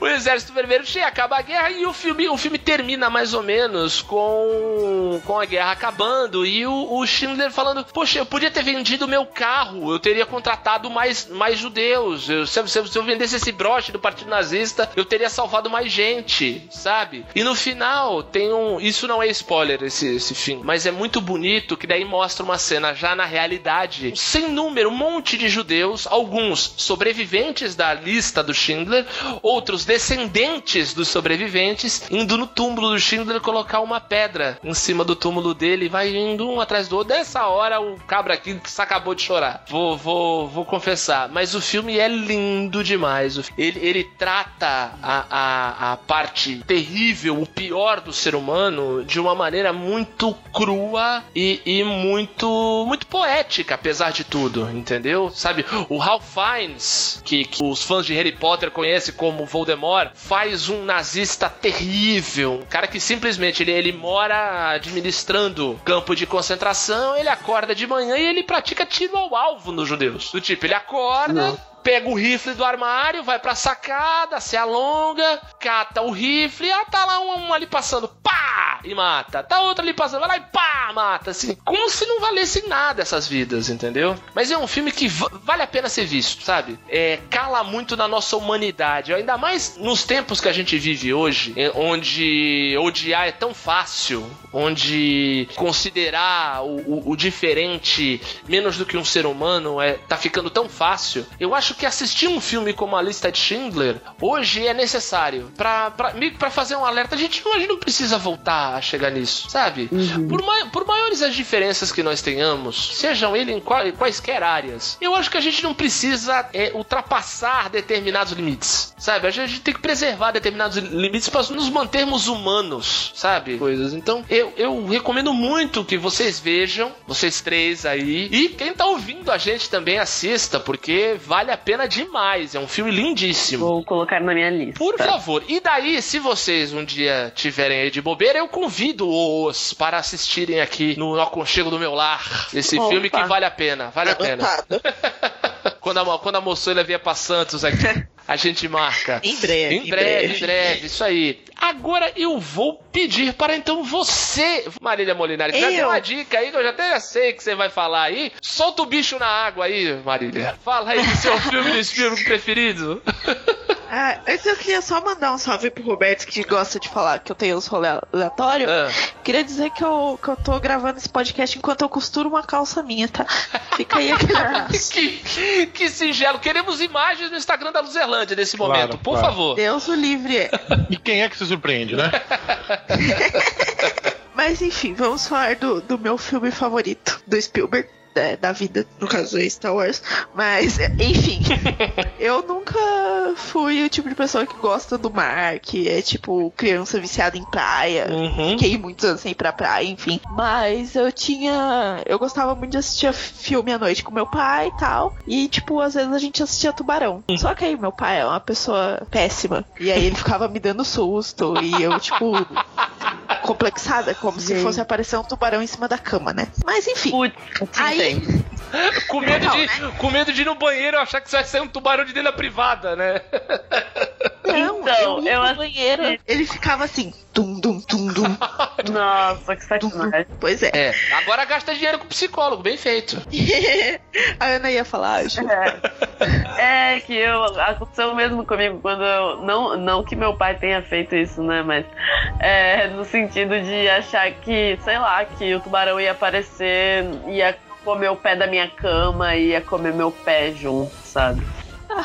o Exército Vermelho chega, acaba a guerra e o filme, o filme termina mais ou menos com, com a guerra acabando e o, o Schindler falando: Poxa, eu podia ter vendido meu carro, eu teria contratado mais, mais judeus. Eu, se, se, se eu vendesse esse broche do Partido Nazista, eu teria salvado mais gente, sabe? E no final tem um. Isso não é spoiler, esse, esse fim, mas é muito bonito que daí mostra uma cena já na realidade, sem número, um monte de judeus, alguns sobreviventes da lista do Schindler, outros descendentes dos sobreviventes indo no túmulo do Schindler colocar uma pedra em cima do túmulo dele, vai indo um atrás do outro. Dessa hora o cabra aqui se acabou de chorar. Vou, vou, vou confessar. Mas o filme é lindo demais. Ele, ele trata a, a, a parte terrível, o pior do ser humano, de uma maneira muito crua e, e muito, muito poética, apesar de tudo, entendeu? Sabe, o Ralph Fiennes, que, que os fãs de Harry Potter conhecem como Voldemort, faz um nazista terrível, um cara que simplesmente ele, ele mora administrando campo de concentração, ele acorda de manhã e ele pratica tiro ao alvo nos judeus. Do tipo, ele acorda, Não pega o rifle do armário, vai pra sacada, se alonga, cata o rifle, ah, tá lá um, um, ali passando, pá! E mata. Tá outro ali passando, vai lá e pá! Mata. Assim, como se não valesse nada essas vidas, entendeu? Mas é um filme que vale a pena ser visto, sabe? É, cala muito na nossa humanidade, ainda mais nos tempos que a gente vive hoje, onde odiar é tão fácil, onde considerar o, o, o diferente menos do que um ser humano é, tá ficando tão fácil. Eu acho acho que assistir um filme como A Lista de Schindler hoje é necessário para para fazer um alerta. A gente hoje não precisa voltar a chegar nisso, sabe? Uhum. Por, por maiores as diferenças que nós tenhamos, sejam ele em qual, quaisquer áreas, eu acho que a gente não precisa é, ultrapassar determinados limites, sabe? A gente tem que preservar determinados limites para nos mantermos humanos, sabe? Coisas. Então, eu, eu recomendo muito que vocês vejam, vocês três aí, e quem tá ouvindo a gente também assista, porque vale a pena demais. É um filme lindíssimo. Vou colocar na minha lista. Por favor. E daí, se vocês um dia tiverem aí de bobeira, eu convido-os para assistirem aqui no Aconchego do Meu Lar. Esse Opa. filme que vale a pena. Vale a pena. quando, a, quando a moçoila vier pra Santos aqui. A gente marca. Em breve. Em breve, em breve, isso aí. Agora eu vou pedir para então você, Marília Molinari, já deu uma dica aí que eu já até sei que você vai falar aí. Solta o bicho na água aí, Marília. Fala aí do seu filme do filme preferido. Ah, antes eu queria só mandar um salve pro Roberto que gosta de falar que eu tenho os rolê aleatórios. Ah. Queria dizer que eu, que eu tô gravando esse podcast enquanto eu costuro uma calça minha, tá? Fica aí aquele que, que singelo. Queremos imagens no Instagram da Luzerlândia nesse momento, claro, por claro. favor. Deus o livre. E quem é que se surpreende, né? Mas enfim, vamos falar do, do meu filme favorito, do Spielberg da, da vida, no caso é Star Wars. Mas, enfim, eu nunca fui o tipo de pessoa que gosta do mar, que é tipo criança viciada em praia. Uhum. Fiquei muitos anos sem ir pra praia, enfim. Mas eu tinha. Eu gostava muito de assistir filme à noite com meu pai e tal. E, tipo, às vezes a gente assistia Tubarão. Uhum. Só que aí meu pai é uma pessoa péssima. E aí ele ficava me dando susto. E eu, tipo complexada, como Sim. se fosse aparecer um tubarão em cima da cama, né? Mas enfim. Putz, aí. com, medo de, né? com medo de ir no banheiro achar que vai sair um tubarão de dentro da privada, né? Não, então, eu, eu no banheiro, ele ficava assim, tum, dum, tum, dum. Nossa, que sacanagem. Pois é. é. Agora gasta dinheiro com psicólogo, bem feito. a Ana ia falar, acho. É. é, que eu, aconteceu mesmo comigo quando eu, não, não que meu pai tenha feito isso, né, mas é, no sentido de achar que, sei lá, que o tubarão ia aparecer, ia comer o pé da minha cama e ia comer meu pé junto, sabe?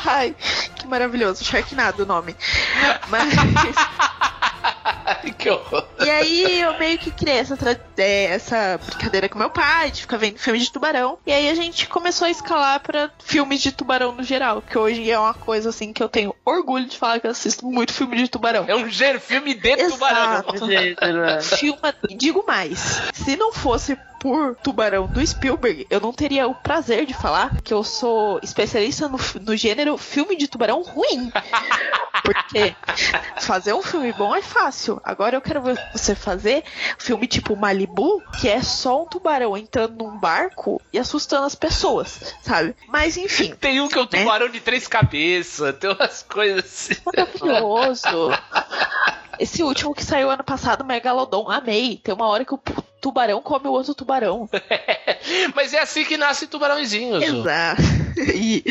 Ai, que maravilhoso. Sharknado o nome. Mas. que horror. E aí eu meio que criei essa, tra- é, essa brincadeira com meu pai, de ficar vendo filmes de tubarão. E aí a gente começou a escalar pra filmes de tubarão no geral, que hoje é uma coisa assim que eu tenho orgulho de falar que eu assisto muito filme de tubarão. É um gênero, filme de Exato. tubarão. Filma, digo mais, se não fosse por Tubarão do Spielberg, eu não teria o prazer de falar que eu sou especialista no, no gênero filme de tubarão ruim. Porque fazer um filme bom é fácil. Agora eu quero ver você fazer filme tipo Malibu, que é só um tubarão entrando num barco e assustando as pessoas, sabe? Mas enfim, Tem um que é o tubarão de três cabeças, tem umas coisas assim. maravilhoso. Esse último que saiu ano passado, Megalodon, amei. Tem uma hora que o tubarão come o outro tubarão. Mas é assim que nascem tubarãozinhos. Exato. E,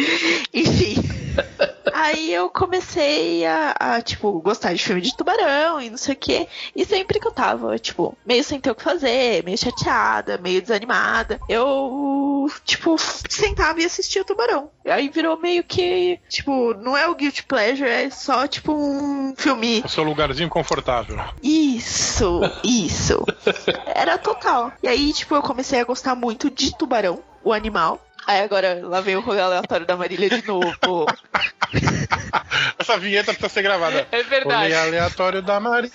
enfim. Aí eu comecei a, a, tipo, gostar de filme de tubarão e não sei o quê. E sempre que eu tava, tipo, meio sem ter o que fazer, meio chateada, meio desanimada, eu, tipo, sentava e assistia o tubarão. E aí virou meio que, tipo, não é o Guilty Pleasure, é só, tipo, um filme. O seu lugarzinho confortável. Isso, isso. Era total. E aí, tipo, eu comecei a gostar muito de tubarão, o animal. Aí agora lá vem o rolê aleatório da Marília de novo. Essa vinheta precisa ser gravada. É verdade. Rolê aleatório da Maria.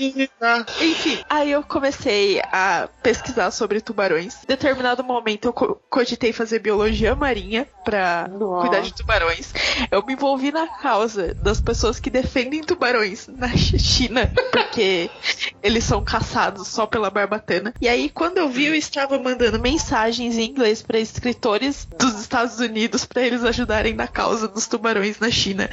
Enfim, aí eu comecei a pesquisar sobre tubarões. Em determinado momento eu co- cogitei fazer biologia marinha pra Nossa. cuidar de tubarões. Eu me envolvi na causa das pessoas que defendem tubarões na China, porque eles são caçados só pela barbatana. E aí, quando eu vi, eu estava mandando mensagens em inglês para escritores dos Estados Unidos para eles ajudarem na causa dos tubarões na China.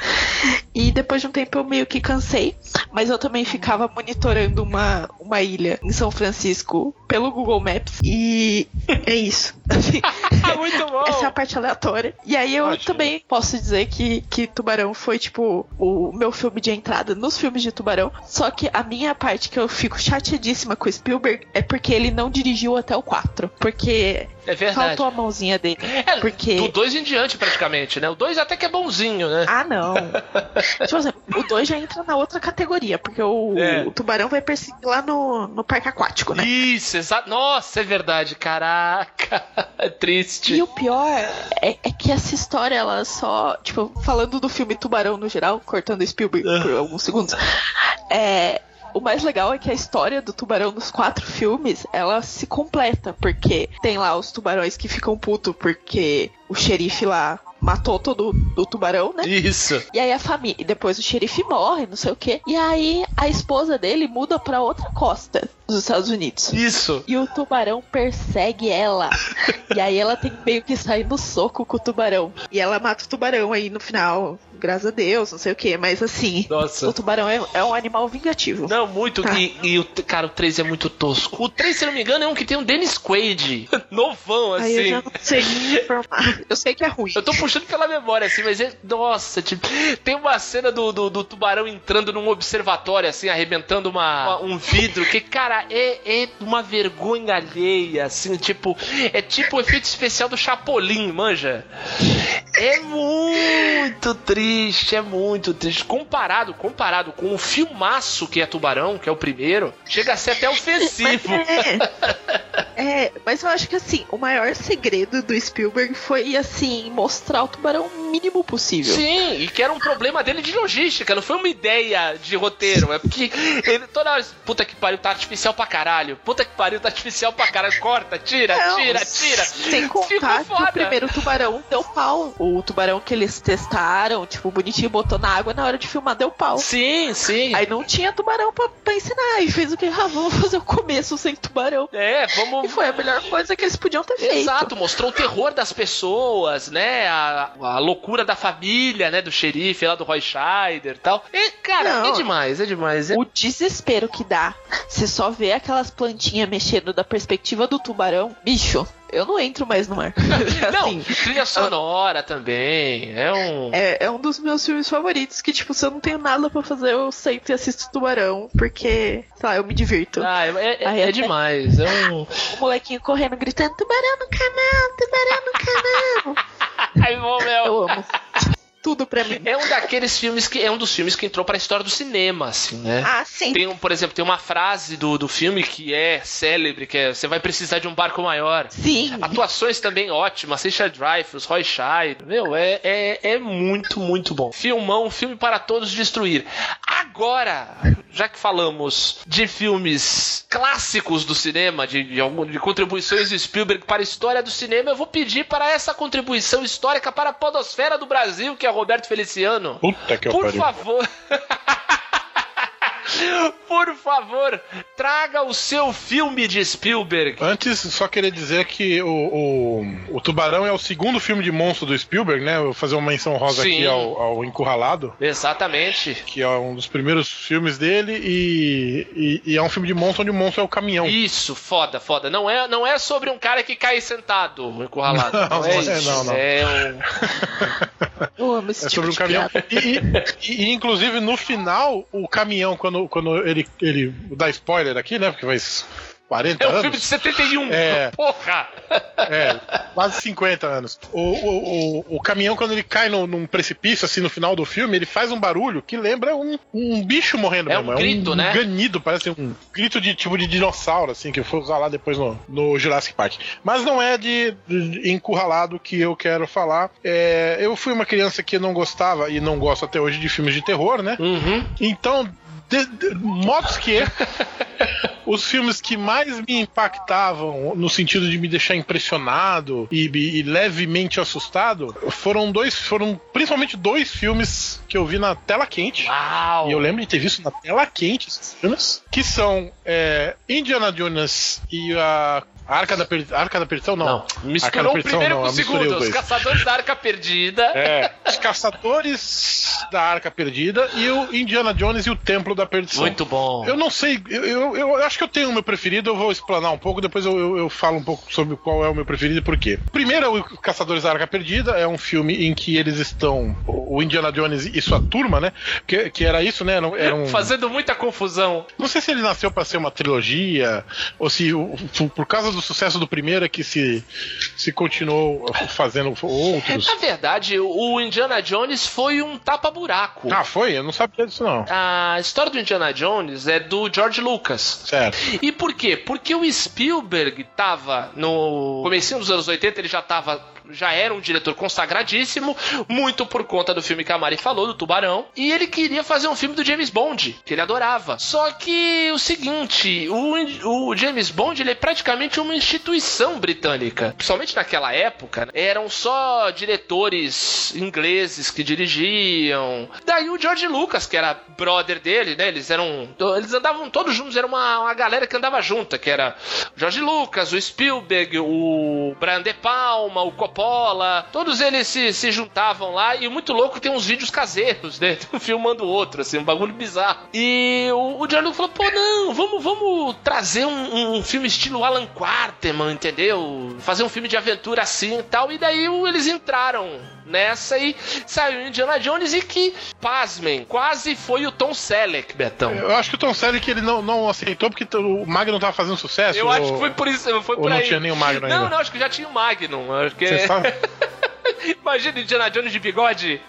E depois de um tempo eu meio que cansei, mas eu também ficava monitorando uma, uma ilha em São Francisco pelo Google Maps. E é isso. Assim, Muito bom. essa é a parte aleatória. E aí eu Ótimo. também posso dizer que, que Tubarão foi, tipo, o meu filme de entrada nos filmes de Tubarão. Só que a minha parte que eu fico chateadíssima com o Spielberg é porque ele não dirigiu até o 4. Porque É verdade. faltou a mãozinha dele. É, Porque. Do 2 em diante, praticamente, né? O 2 até que é bonzinho, né? Ah, não. tipo assim, o 2 já entra na outra categoria, porque o, É. o tubarão vai perseguir lá no, no parque aquático, né? Isso, exato. Nossa, é verdade. Caraca. É triste. E o pior é, é que essa história, ela só, tipo, falando do filme Tubarão no geral, cortando Spielberg por alguns segundos, é. O mais legal é que a história do tubarão nos quatro filmes, ela se completa, porque tem lá os tubarões que ficam putos porque o xerife lá matou todo o tubarão, né? Isso. E aí a família, e depois o xerife morre, não sei o quê. E aí a esposa dele muda pra outra costa dos Estados Unidos. Isso. E o tubarão persegue ela. e aí ela tem meio que sair no soco com o tubarão. E ela mata o tubarão aí no final. Graças a Deus, não sei o que. Mas assim, Nossa. o tubarão é, é um animal vingativo. Não, muito. Tá. E, e o, cara, o 3 é muito tosco. O 3, se não me engano, é um que tem um Dennis Quaid. Novão, assim. Aí eu já não sei me informar. Eu sei que é ruim. Eu tô puxando pela memória, assim, mas é. Nossa, tipo. Tem uma cena do, do, do tubarão entrando num observatório, assim, arrebentando uma, uma- um vidro. Que, cara, é, é uma vergonha alheia, assim, tipo. É tipo o efeito especial do Chapolin, manja? É muito triste, é muito triste. Comparado, comparado com o filmaço que é Tubarão, que é o primeiro, chega a ser até ofensivo. É, é, mas eu acho que assim, o maior segredo do Spielberg foi assim, mostrar o tubarão o mínimo possível. Sim, e que era um problema dele de logística, não foi uma ideia de roteiro. É porque ele toda hora. Puta que pariu, tá artificial pra caralho. Puta que pariu, tá artificial pra caralho. Corta, tira, Não, tira, tira. Sem contar que o primeiro tubarão deu pau. O tubarão que eles testaram, tipo, bonitinho, botou na água, na hora de filmar deu pau. Sim, sim. Aí não tinha tubarão pra, pra ensinar. E fez o que? Ah, vamos fazer o começo sem tubarão. É, E vamos. foi a melhor coisa que eles podiam ter feito. Exato, mostrou o terror das pessoas, né? A, a loucura da família, né? Do xerife lá do Roy Scheider e tal. E, cara, Não. é demais, é demais. É... O desespero que dá. Você só vê aquelas plantinhas mexendo da perspectiva do tubarão. Bicho, eu não entro mais no mar. Não, Assim, trilha sonora também. É um. é, é um dos meus filmes favoritos que, tipo, se eu não tenho nada pra fazer, eu sento e assisto Tubarão, porque, sei lá, eu me divirto. Ah, é, é- Ai, é demais. É um. O molequinho correndo, gritando, tubarão no canal, tubarão no canal. Ai, bom, meu. Eu amo. Tudo pra mim. É um daqueles filmes que. É um dos filmes que entrou pra história do cinema, assim, né? Ah, sim. Tem, um, por exemplo, tem uma frase do, do filme que é célebre, que é você vai precisar de um barco maior. Sim. Atuações também ótimas, Richard Dreyfuss, Roy Scheider, meu, é, é, é muito, muito bom. Filmão, filme para todos destruir. Agora, já que falamos de filmes clássicos do cinema, de, de, algum- de contribuições de Spielberg para a história do cinema, eu vou pedir para essa contribuição histórica para a podosfera do Brasil, que é Roberto Feliciano. Puta que Por pariu. favor. Por favor, traga o seu filme de Spielberg. Antes, só queria dizer que o, o, o Tubarão é o segundo filme de monstro do Spielberg, né? Eu vou fazer uma menção rosa Sim. aqui ao, ao Encurralado, Exatamente. que é um dos primeiros filmes dele, e, e, e é um filme de monstro onde o monstro é o caminhão. Isso, foda, foda. Não é, não é sobre um cara que cai sentado, encurralado. Não, Não, é não é, não. É um... Eu amo esse É tipo sobre um caminhão. E, e- e, inclusive, no final, o caminhão, quando, quando ele, ele. dá spoiler aqui, né? Porque faz 40 É um anos. filme de 71. É. Porra! É, quase 50 anos. O, o, o, o caminhão, quando ele cai no, num precipício, assim, no final do filme, ele faz um barulho que lembra um, um bicho morrendo É mesmo. um grito, um, né? ganido, parece um grito de tipo de dinossauro, assim, que vou usar lá depois no, no Jurassic Park. Mas não é de, de encurralado que eu quero falar. É, eu fui uma criança que não gostava e não gosto até hoje de filmes de terror, né? Uhum. Então, de, de, modos que os filmes que mais me impactavam no sentido de me deixar impressionado e, e levemente assustado foram dois, foram principalmente dois filmes que eu vi na tela quente. Uau! E eu lembro de ter visto na tela quente esses filmes, que são é, Indiana Jones e a Arca da, Per... Arca da Perdição, não. Não, Arca misturou da o Perdição, primeiro não, com o segundo. os. Caçadores da Arca Perdida. É, os Caçadores da Arca Perdida e o Indiana Jones e o Templo da Perdição. Muito bom. Eu não sei, eu, eu, eu acho que eu tenho o meu preferido, eu vou explanar um pouco, depois eu, eu, eu falo um pouco sobre qual é o meu preferido e por quê. Primeiro é o Caçadores da Arca Perdida, é um filme em que eles estão, o Indiana Jones e sua turma, né? Que, que era isso, né? Era, um- era um, Fazendo muita confusão. não sei se ele nasceu pra ser uma trilogia, ou se por causa do sucesso do primeiro é que se, se continuou fazendo outros. Na verdade, o Indiana Jones foi um tapa-buraco. Ah, foi? Eu não sabia disso, não. A história do Indiana Jones é do George Lucas. Certo. E por quê? Porque o Spielberg tava no comecinho dos anos 80, ele já tava já era um diretor consagradíssimo, muito por conta do filme que a Mari falou, do Tubarão, e ele queria fazer um filme do James Bond, que ele adorava. Só que o seguinte, o, o James Bond ele é praticamente uma instituição britânica, principalmente naquela época, né? eram só diretores ingleses que dirigiam. Daí o George Lucas, que era brother dele, né? Eles eram, eles andavam todos juntos, era uma, uma galera que andava junta, que era o George Lucas, o Spielberg, o Brian De Palma, o Coppola, todos eles se, se juntavam lá e muito louco tem uns vídeos caseiros, né? Um filmando outro, assim, um bagulho bizarro. E o, o Lucas falou, pô, não, vamos, vamos trazer um, um filme estilo Alan Quarterman, entendeu? Fazer um filme de aventura assim e tal. E daí eles entraram nessa e saiu Indiana Jones e que, pasmem, quase foi o Tom Selleck, Betão. Eu acho que o Tom Selleck ele não, não aceitou porque o Magnum tava fazendo sucesso. Eu acho ou- que foi por isso, foi ou por não aí. tinha nem o Magnum Não, ainda? não, acho que já tinha o Magnum. Acho que... Imagina Indiana Jones de bigode.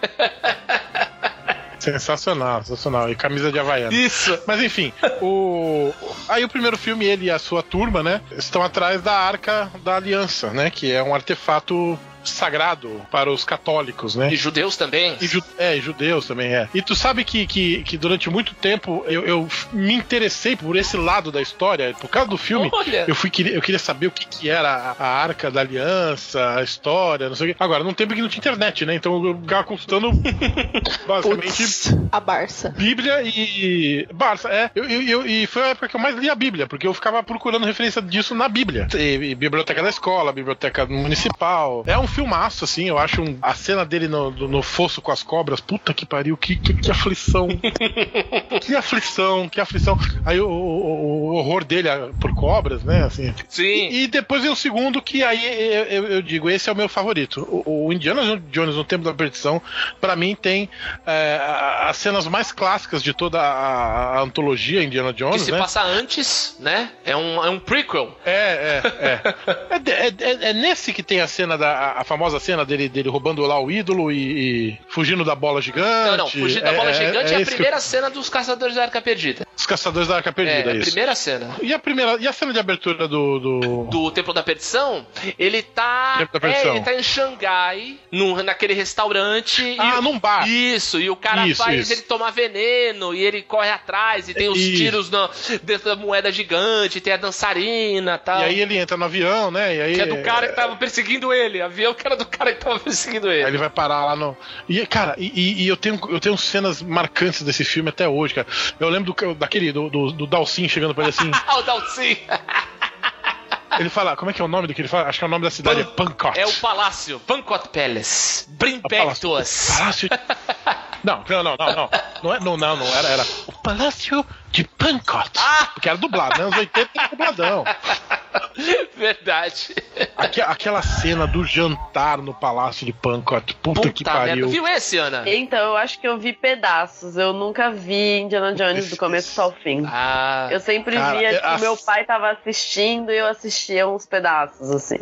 Sensacional, sensacional. E camisa de Havaiana. Isso. Mas enfim, o. Aí o primeiro filme, ele e a sua turma, né? Estão atrás da Arca da Aliança, né? Que é um artefato sagrado para os católicos, né? E judeus também. E ju- é, e judeus também é. E tu sabe que, que, que durante muito tempo eu, eu me interessei por esse lado da história, por causa do filme. Olha. Eu, fui, queria- eu queria saber o que, que era a, a Arca da Aliança, a história, não sei o quê. Agora, num tempo que não tinha internet, né? Então eu ficava consultando basicamente Putz, a Barça. Bíblia e. Barça, é. Eu, eu- eu- e foi a época que eu mais li a Bíblia, porque eu ficava procurando referência disso na Bíblia. E, e biblioteca da escola, biblioteca municipal. É um filmaço, assim. Eu acho um- a cena dele no, no, fosso com as cobras. Puta que pariu, que, que, que aflição. que aflição, que aflição. Aí o, o- o horror dele ah, por cobras, né? Assim. Sim. E depois vem o segundo, que aí eu, eu- eu digo, esse é o meu favorito. O, o Indiana Jones no Tempo da Perdição, pra mim, tem é, as cenas mais clássicas de toda a, a antologia Indiana Que Jones, se né? passa antes, né? É um, é um prequel. É, é, é. É, é- é- é nesse que tem a cena da a, a famosa cena dele, dele roubando lá o ídolo e, e fugindo da bola gigante. Não, não, fugir da bola É- é- gigante é, a esse que primeira cena dos Caçadores da Arca Perdida. Os caçadores da arca É, perdida, a isso. primeira cena. E a primeira. E a cena de abertura do. do... Do Templo da Perdição, ele tá. Da É, Perdição. ele tá em Xangai, no, naquele restaurante. Ah, e, num bar. Isso, e o cara Isso, faz isso. ele tomar veneno, e ele corre atrás, e tem os Isso. tiros na, dentro da moeda gigante, tem a dançarina e tal. E aí ele entra no avião, né? E aí, Que é do cara que tava perseguindo ele. Avião que era do cara que tava perseguindo Aí ele. ele vai parar lá no. E, cara, e, e- eu, tenho, eu tenho cenas marcantes desse filme até hoje, cara. Eu lembro do, daquele, do, do, do Dalcin chegando pra ele assim. Ah, o Dalcin. ele fala, como é que é o nome do que ele fala? Acho que é o nome da cidade, é. É o palácio. Pancot Palace. Palácio- to us. Palácio. Não, não, não, não, não. Não, é, não, não, não era, era o Palácio de Pancot. Ah! Porque era dublado, né? Anos 80 era dubladão. Verdade. Aque- aquela cena do jantar no Palácio de Pancot. Puta, que Puta merda. pariu. Viu esse, Ana? Então, eu acho que eu vi pedaços. Eu nunca vi Indiana Jones do começo ao fim. Ah. Eu sempre Cara, via é- que a- meu pai tava assistindo e eu assistia uns pedaços, assim.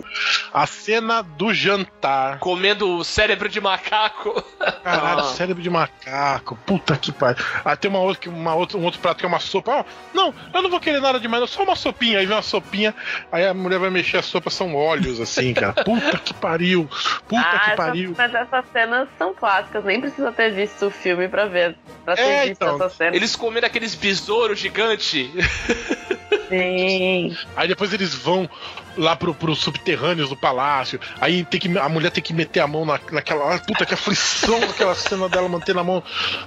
A cena do jantar. Comendo o cérebro de macaco. Caralho, Ah. cérebro de macaco. Puta que pariu. Ah, tem uma outra, que- uma outra, um outro prato que é uma sopa. Ah, não, eu não vou querer nada demais, só uma sopinha. Aí vem uma sopinha, aí a mulher vai mexer a sopa, são óleos, assim, cara. Puta que pariu. Puta ah, que essa- pariu. mas essas cenas são clássicas, nem precisa ter visto o filme pra ver. Pra ter É, visto então. essas cenas. Eles comendo aqueles besouros gigantes. Sim. Aí depois eles vão lá pro, pros subterrâneos do palácio. Aí tem que, a mulher tem que meter a mão na, naquela. ah, Puta que aflição aquela cena dela mantendo a mão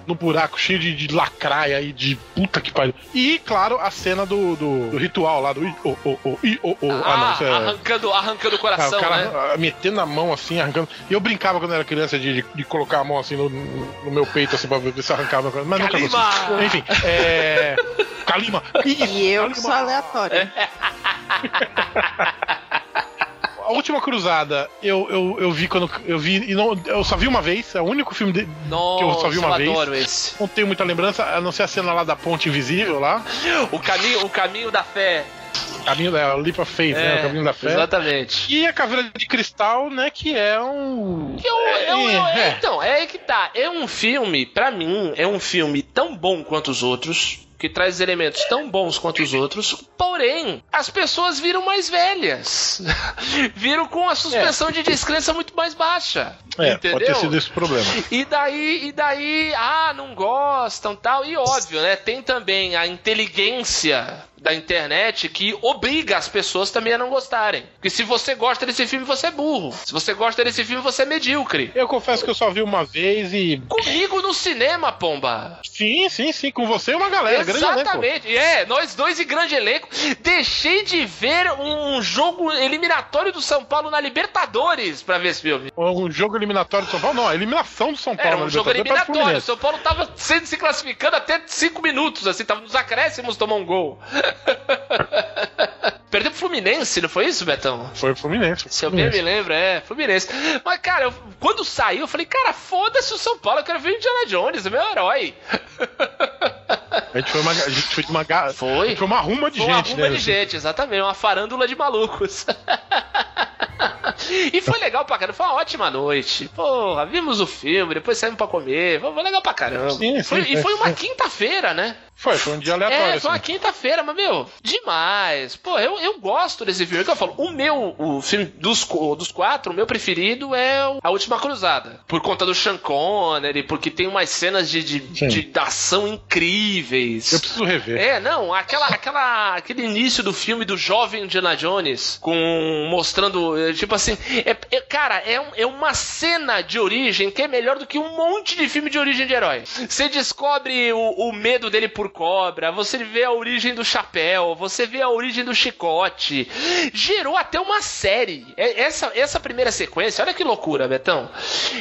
no buraco cheio de, de lacraia aí, de puta que pariu. E, claro, a cena do, do, do ritual lá, do. i, o, o, o, i, o, o. Ah, não, isso é. arrancando, arrancando o coração, o cara né? ah, metendo a mão assim, arrancando. E eu brincava quando era criança de, de, de colocar a mão assim no, no meu peito, assim, pra ver se arrancava. Mas nunca Kalima! consegui. Enfim, é. Kalima! Isso, E eu que Kalima. sou aleatória. A última cruzada, eu, eu, eu vi quando. Eu vi. E não, eu só vi uma vez, é o único filme de, Nossa, que eu só vi uma vez. adoro esse. Não tenho muita lembrança, a não ser a cena lá da ponte invisível lá. O caminho, o caminho da fé. Caminho da of Faith, né? O caminho da fé. Exatamente. E a caveira de cristal, né? Que é um. Que eu- eu- eu- É, é. Então, é aí que tá. É um filme, pra mim, é um filme tão bom quanto os outros. Que traz elementos tão bons quanto os outros, porém, as pessoas viram mais velhas. viram com a suspensão de descrença muito mais baixa. É, entendeu? pode ter sido esse o problema. E daí, e daí, ah, não gostam tal. E óbvio, né? Tem também a inteligência da internet que obriga as pessoas também a não gostarem. Porque se você gosta desse filme, você é burro. Se você gosta desse filme, você é medíocre. Eu confesso que eu só vi uma vez e. Comigo no cinema, pomba. Sim, sim, sim, com você e uma galera, grande elenco. Exatamente. É, nós dois e grande elenco. Deixei de ver um jogo eliminatório do São Paulo na Libertadores pra ver esse filme. Um jogo eliminatório do São Paulo? Não, a eliminação do São Paulo. Era um jogo o eliminatório. O. São Paulo tava sendo se classificando até 5 minutos, assim, tava nos acréscimos, tomou um gol. Perdeu pro Fluminense, não foi isso, Betão? Foi o Fluminense. Se eu bem me lembro, é, Fluminense. Mas, cara, eu- quando saiu, eu falei, cara, foda-se o São Paulo, eu quero ver o Indiana Jones, é meu herói. A gente foi uma, a gente foi uma, Foi. foi uma ruma de Foi uma gente, ruma né? de gente, exatamente, uma farândula de malucos. e foi legal pra caramba, foi uma ótima noite. Porra, vimos o filme, depois saímos pra comer, foi legal pra caramba. Sim, sim, Foi- e é, foi uma quinta-feira, né? Foi, foi um dia aleatório. É, foi uma assim. quinta-feira, mas, meu, demais. Pô, eu, eu gosto desse filme. É que eu falo, o meu, o filme dos, dos quatro, o meu preferido é o A Última Cruzada. Por conta do Sean Connery, porque tem umas cenas de, de, Sim. de ação incríveis. Eu preciso rever. É, não, aquela, aquela, aquele início do filme do jovem Indiana Jones, com mostrando, eh, tipo assim, é, é- cara, é, um- é uma cena de origem que é melhor do que um monte de filme de origem de herói. Você descobre o, o medo dele por por cobra, você vê a origem do chapéu, você vê a origem do chicote. Gerou até uma série. É, essa, essa primeira sequência, olha que loucura, Betão.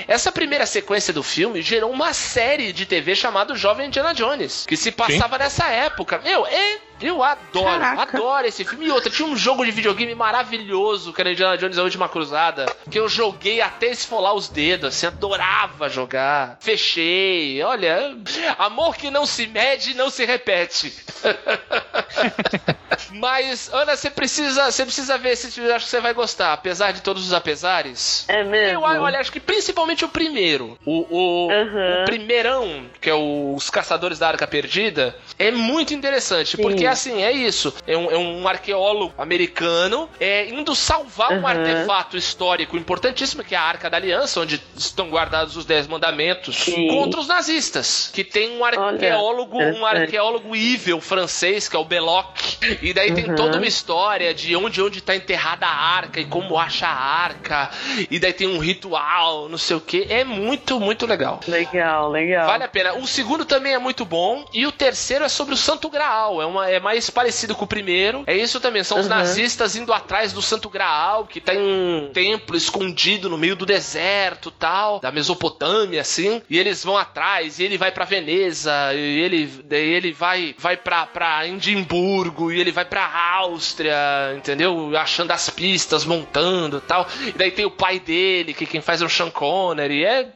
Essa primeira sequência do filme gerou uma série de TV chamada Jovem Indiana Jones, que se passava Sim. nessa época. Meu, é eu adoro, Caraca. adoro esse filme. E outra, tinha um jogo de videogame maravilhoso, que era Indiana Jones A Última Cruzada, que eu joguei até esfolar os dedos, assim, adorava jogar. Fechei, olha, amor que não se mede, não se repete. Mas, Ana, você precisa, você precisa ver esse filme, acho que você vai gostar, apesar de todos os apesares. É mesmo? Eu, olha, acho que principalmente o primeiro. O, o, uhum. o primeirão, que é o, Os Caçadores da Arca Perdida, é muito interessante, Sim. porque assim, é isso. É um, é um arqueólogo americano é, indo salvar uhum. um artefato histórico importantíssimo, que é a Arca da Aliança, onde estão guardados os Dez Mandamentos, Sim. contra os nazistas. Que tem um arqueólogo, Olha, um arqueólogo evil francês, que é o Belloc. E daí uhum. tem toda uma história de onde onde está enterrada a arca e como acha a arca. E daí tem um ritual, não sei o que. É muito, muito legal. Legal, legal. Vale a pena. O segundo também é muito bom. E o terceiro é sobre o Santo Graal. É, uma, é mais parecido com o primeiro. É isso também. São os uhum. nazistas indo atrás do Santo Graal, que tá em um templo escondido no meio do deserto tal, da Mesopotâmia, assim. E eles vão atrás, e ele vai para Veneza, e ele, ele vai, vai pra, pra Edimburgo, e ele vai pra Áustria, entendeu? Achando as pistas, montando tal. E daí tem o pai dele, que quem faz é o Sean Connery. É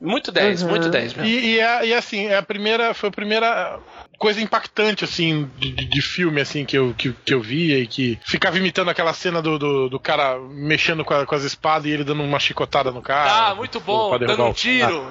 muito 10, uhum. muito 10 mesmo. E, e, é, e assim, é a primeira, foi a primeira coisa impactante, assim, de, de, filme, assim, que eu, que, que eu via e que ficava imitando aquela cena do, do, do cara mexendo com, a, com, as espadas e ele dando uma chicotada no cara. Ah, muito bom, dando um tiro.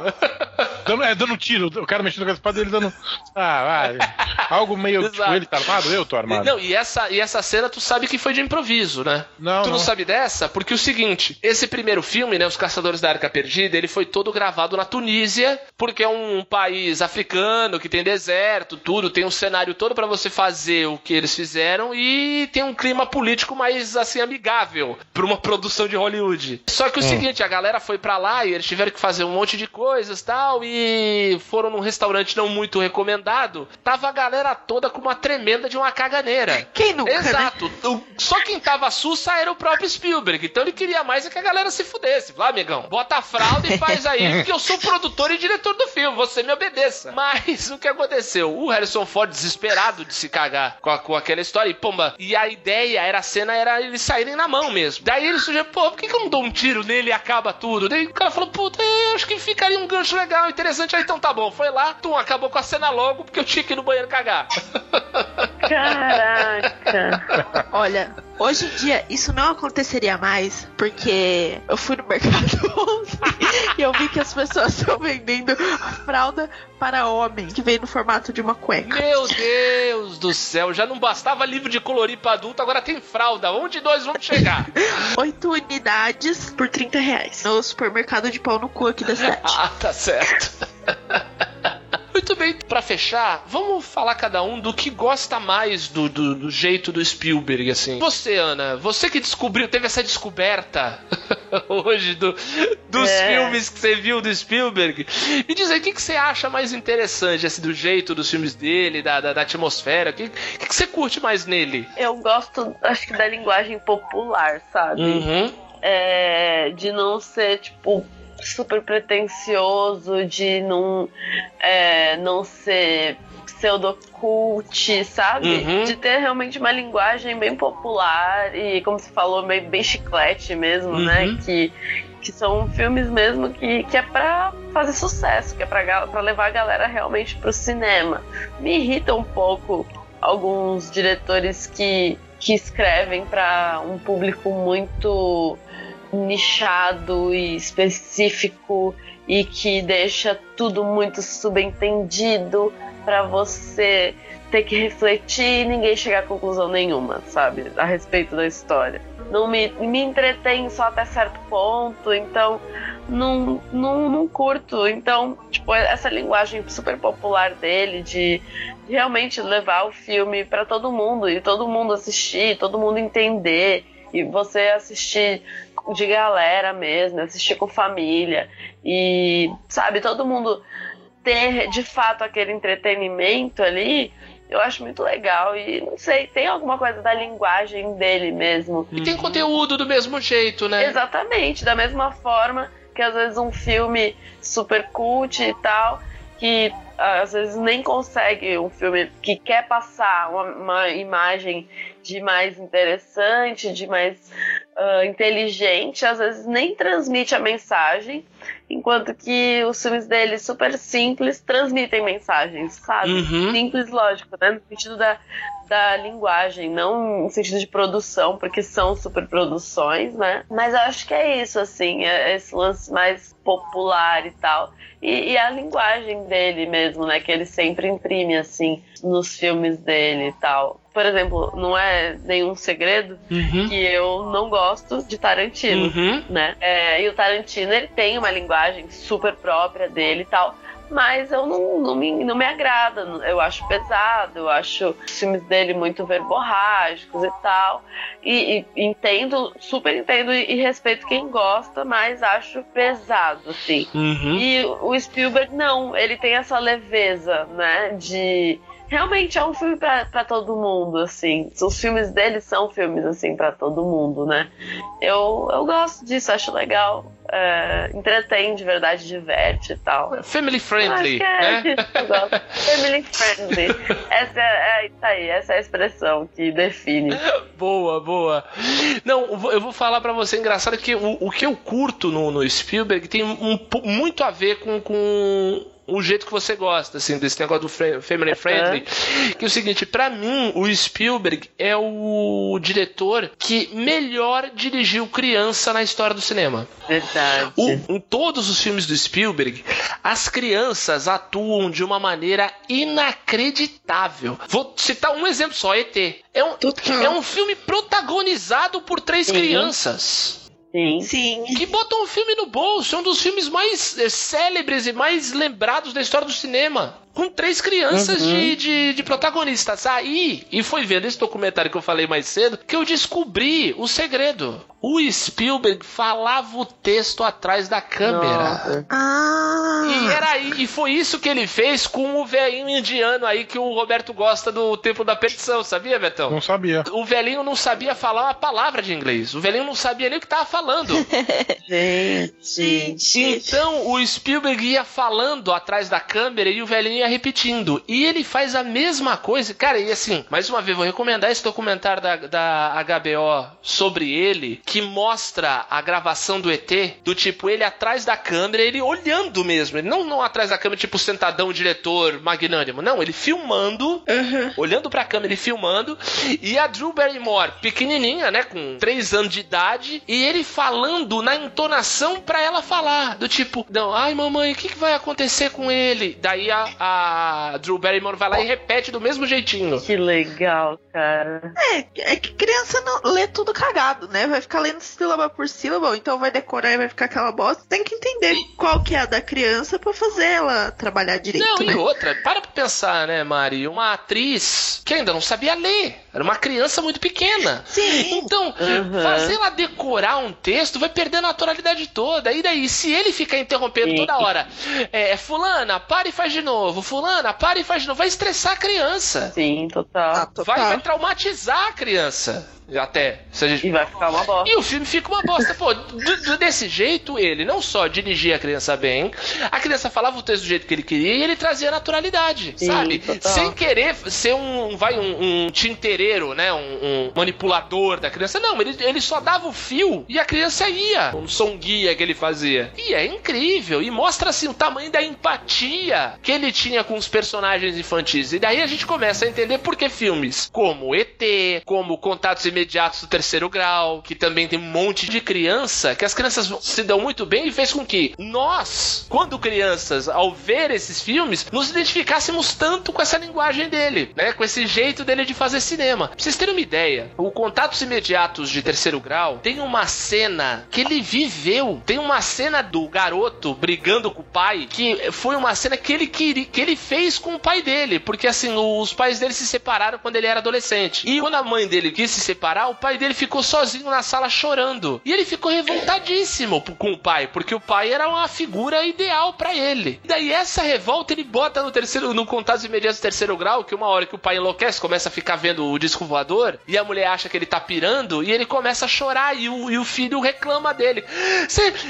dando, é, dando um tiro, o cara mexendo com as espadas e ele dando. Ah, vai. Algo meio tipo, ele tá armado, eu tô armado. Não, e essa, e essa cena tu sabe que foi de improviso, né? Não. Tu não, não sabe dessa? Porque o seguinte, esse primeiro filme, né, Os Caçadores da Arca Perdida, ele foi todo gravado na Tunísia, porque é um país africano que tem deserto, tudo tudo, tem um cenário todo para você fazer o que eles fizeram e tem um clima político mais assim amigável para uma produção de Hollywood. Só que o hum. seguinte, a galera foi para lá e eles tiveram que fazer um monte de coisas tal e foram num restaurante não muito recomendado. Tava a galera toda com uma tremenda de uma caganeira. Quem nunca? Né? Exato. Né? Só quem tava sussa era o próprio Spielberg. Então ele queria mais é que a galera se fudesse. Lá, amigão, bota a fralda e faz aí, porque eu sou produtor e diretor do filme. Você me obedeça. Mas o que aconteceu? O Harrison Harrison Ford desesperado de se cagar com, a, com aquela história. E, pomba, e a ideia era, a cena era eles saírem na mão mesmo. Daí ele sugeriu, pô, por que, que eu não dou um tiro nele e acaba tudo? Daí o cara falou, puta, eu acho que ficaria um gancho legal, interessante. Aí então tá bom, foi lá, tu acabou com a cena logo porque eu tinha que ir no banheiro cagar. Caraca. Olha, hoje em dia isso não aconteceria mais porque eu fui no mercado e eu vi que as pessoas estão vendendo fralda para homens que vem no formato de uma cueca. Meu Deus do céu, já não bastava livro de colorir para adulto, agora tem fralda. Onde nós vamos chegar? Oito unidades por 30 reais no supermercado de pau no cu aqui da cidade. ah, tá certo. Muito bem, para fechar, vamos falar cada um do que gosta mais do, do, do, jeito do Spielberg, assim. Você, Ana, você que descobriu, teve essa descoberta hoje do, dos é. filmes que você viu do Spielberg. Me diz aí, o que, que você acha mais interessante, assim, do jeito dos filmes dele, da, da, da atmosfera? O que, que, que você curte mais nele? Eu gosto, acho que da linguagem popular, sabe? Uhum. É, de não ser, tipo, super pretencioso, de não, é, não ser pseudocult, sabe? Uhum. De ter realmente uma linguagem bem popular e, como você falou, bem, bem chiclete mesmo, né? uhum. né? Que, que são filmes mesmo que, que é pra fazer sucesso, que é pra, pra levar a galera realmente pro cinema. Me irrita um pouco alguns diretores que, que escrevem para um público muito nichado e específico e que deixa tudo muito subentendido para você ter que refletir e ninguém chegar a conclusão nenhuma, sabe, a respeito da história. Não me, me entretém só até certo ponto, então não, não, não curto. Então, tipo, essa linguagem super popular dele de realmente levar o filme para todo mundo e todo mundo assistir, todo mundo entender e você assistir de galera mesmo, assistir com família e, sabe, todo mundo ter de fato aquele entretenimento ali, eu acho muito legal. E não sei, tem alguma coisa da linguagem dele mesmo. E tem conteúdo do mesmo jeito, né? Exatamente, da mesma forma que às vezes um filme super cult e tal, que às vezes nem consegue um filme que quer passar uma, uma imagem de mais interessante, de mais uh, inteligente, às vezes nem transmite a mensagem, enquanto que os filmes dele, super simples, transmitem mensagens, sabe? Uhum. Simples, lógico, né? No sentido da, da linguagem, não no sentido de produção, porque são superproduções, né? Mas eu acho que é isso, assim, é esse lance mais popular e tal. E, e, a linguagem dele mesmo, né? Que ele sempre imprime, assim, nos filmes dele e tal. Por exemplo, não é nenhum segredo Uhum. que eu não gosto de Tarantino, Uhum. né? É, e o Tarantino, ele tem uma linguagem super própria dele e tal. Mas eu não, não, me, não me agrada, eu acho pesado, eu acho os filmes dele muito verborrágicos e tal. E, e entendo, super entendo e, e respeito quem gosta, mas acho pesado, assim. Uhum. E o Spielberg, não, ele tem essa leveza, né? De. Realmente é um filme pra, pra todo mundo, assim. Os filmes dele são filmes, assim, pra todo mundo, né? Eu, eu gosto disso, acho legal. É, entretém de verdade, diverte e tal. Family friendly, é né? Family friendly. Essa é, é isso aí, essa é a expressão que define. Boa, boa. Não, eu vou- falar pra você, engraçado que o, o que eu curto no, no Spielberg tem um, muito a ver com, com o jeito que você gosta, assim, desse negócio do family friendly. Que é o seguinte, pra mim, o Spielberg é o diretor que melhor dirigiu criança na história do cinema. Verdade. O- em todos os filmes do Spielberg, as crianças atuam de uma maneira inacreditável. Vou citar um exemplo só, ET. É um, é um filme protagonizado por três Sim. crianças. Sim. Sim. Que botam o filme no bolso. É um dos filmes mais eh, célebres e mais lembrados da história do cinema. Com três crianças Uhum. de, de, de protagonistas. Aí, e foi vendo esse documentário que eu falei mais cedo, que eu descobri o segredo. O Spielberg falava o texto atrás da câmera. Ah. E, era, aí- e foi isso que ele fez com o velhinho indiano aí que o Roberto gosta do Templo da Perdição, sabia, Betão? Não sabia. O velhinho não sabia falar uma palavra de inglês. O velhinho não sabia nem o que tava falando. Gente. Então o Spielberg ia falando atrás da câmera e o velhinho ia repetindo. E ele faz a mesma coisa. Cara, e assim, mais uma vez, vou recomendar esse documentário da, da HBO sobre ele, que mostra a gravação do ET, do tipo, ele atrás da câmera, ele olhando mesmo. Ele não, não atrás da câmera, tipo, sentadão, diretor magnânimo. Não, ele filmando olhando pra câmera e filmando, e a Drew Barrymore, pequenininha, né, com 3 anos de idade, e ele falando na entonação pra ela falar, do tipo, não, ai mamãe, o que, que vai acontecer com ele? Daí a, a Drew Barrymore vai lá e repete do mesmo jeitinho. Que legal, cara. É, é que criança não lê tudo cagado, né? Vai ficar lendo sílaba por sílaba, ou então vai decorar e vai ficar aquela bosta. Tem que entender qual que é a da criança pra fazer ela trabalhar direito, Não, né? e outra, para pra pensar, né, Mari? Uma atriz que ainda não sabia ler. Era uma criança muito pequena. Sim. Então, Uhum. fazer ela decorar um texto vai perder a naturalidade toda. E daí, se ele ficar interrompendo Sim. toda hora, é, fulana, para e faz de novo, fulana, para e faz de novo, vai estressar a criança. Sim, total. Ah, total. Vai, vai traumatizar a criança. Até. Se a gente E vai ficar uma bosta. e o filme fica uma bosta. Pô, do- do- desse jeito, ele não só dirigia a criança bem, a criança falava o texto do jeito que ele queria e ele trazia naturalidade, Sim, sabe? total. Sem querer ser um, vai, um, um tintereiro, né? Um, um manipulador da criança. Não, ele, ele só dava o fio e a criança ia. Um som guia que ele fazia. E é incrível. E mostra, assim, o tamanho da empatia que ele tinha com os personagens infantis. E daí a gente começa a entender por que filmes como ET, como Contatos Imediatos do Terceiro Grau, que também tem um monte de criança, que as crianças se dão muito bem e fez com que nós, quando crianças, ao ver esses filmes, nos identificássemos tanto com essa linguagem dele, né? Com esse jeito dele de fazer cinema. Pra vocês terem uma ideia, o Contatos Imediatos de Terceiro Grau tem uma cena que ele viveu. Tem uma cena do garoto brigando com o pai, que foi uma cena que ele queria, que ele fez com o pai dele, porque assim, os pais dele se separaram quando ele era adolescente. E quando a mãe dele quis se separar, o pai dele ficou sozinho na sala chorando. E ele ficou revoltadíssimo com o pai, porque o pai era uma figura ideal para ele. E daí essa revolta ele bota no terceiro, no contato imediato do terceiro grau, que uma hora que o pai enlouquece, começa a ficar vendo o disco voador, e a mulher acha que ele tá pirando, e ele começa a chorar, e o, e o filho reclama dele.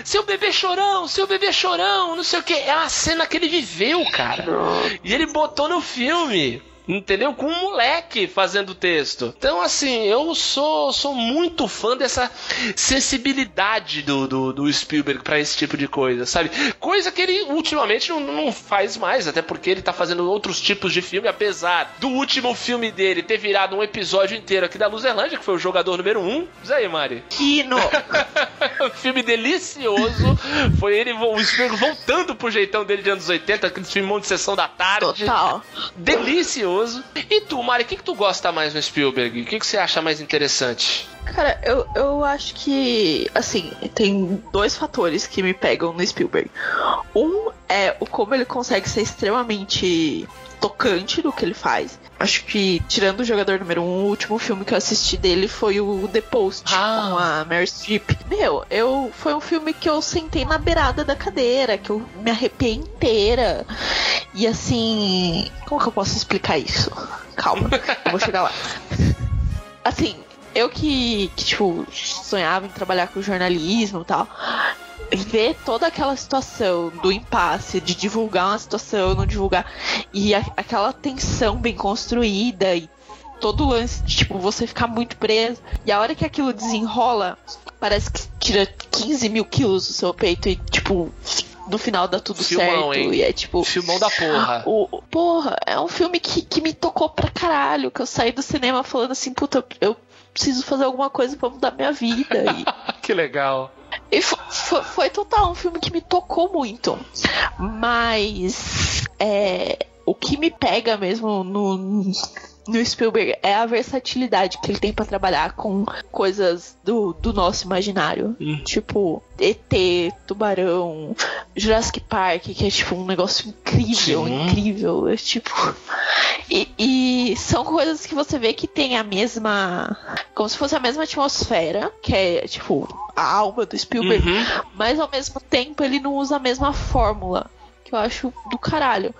Seu bebê chorão, seu bebê chorão, não sei o que. É uma cena que ele viveu, cara. E ele botou no filme entendeu? Com um moleque fazendo texto. Então, assim, eu sou, sou muito fã dessa sensibilidade do, do, do Spielberg para esse tipo de coisa, sabe? Coisa que ele ultimamente não, não, faz mais, até porque ele tá fazendo outros tipos de filme, apesar do último filme dele ter virado um episódio inteiro aqui da Luzerlândia, que foi o jogador número um. Diz aí, Mari. Kino! filme delicioso. Foi ele, o Spielberg voltando pro jeitão dele de anos 80, aquele filme de sessão da tarde. Total. Delicioso. E tu, Mari, o que, que tu gosta mais no Spielberg? O que, que você acha mais interessante? Cara, eu, eu acho que, assim, tem dois fatores que me pegam no Spielberg. Um é o como ele consegue ser extremamente tocante do que ele faz. Acho que, tirando o jogador número um, o último filme que eu assisti dele foi o The Post, ah. com a Mary Streep. Meu, eu, foi um filme que eu sentei na beirada da cadeira, que eu me arrepiei inteira. E assim. Como que eu posso explicar isso? Calma, eu vou chegar lá. Assim, eu que, que, tipo, sonhava em trabalhar com jornalismo e tal ver toda aquela situação do impasse de divulgar uma situação, não divulgar, e a, aquela tensão bem construída e todo o lance de tipo, você ficar muito preso. E a hora que aquilo desenrola, parece que tira 15 mil quilos do seu peito e, tipo, no final dá tudo Filmão, certo. Hein? E é tipo. Filmão da porra. O, porra, é um filme que, que me tocou pra caralho. Que eu saí do cinema falando assim, puta, eu preciso fazer alguma coisa pra mudar minha vida. E... que legal. E foi, foi, total um filme que me tocou muito. Mas é, o que me pega mesmo no, no Spielberg é a versatilidade que ele tem para trabalhar com coisas do, do nosso imaginário. Hum. Tipo, ET, Tubarão, Jurassic Park, que é tipo um negócio incrível, Sim. incrível. É tipo. E, e, são coisas que você vê que tem a mesma. Como se fosse a mesma atmosfera, que é tipo a alma do Spielberg, uhum. mas ao mesmo tempo ele não usa a mesma fórmula que eu acho do caralho.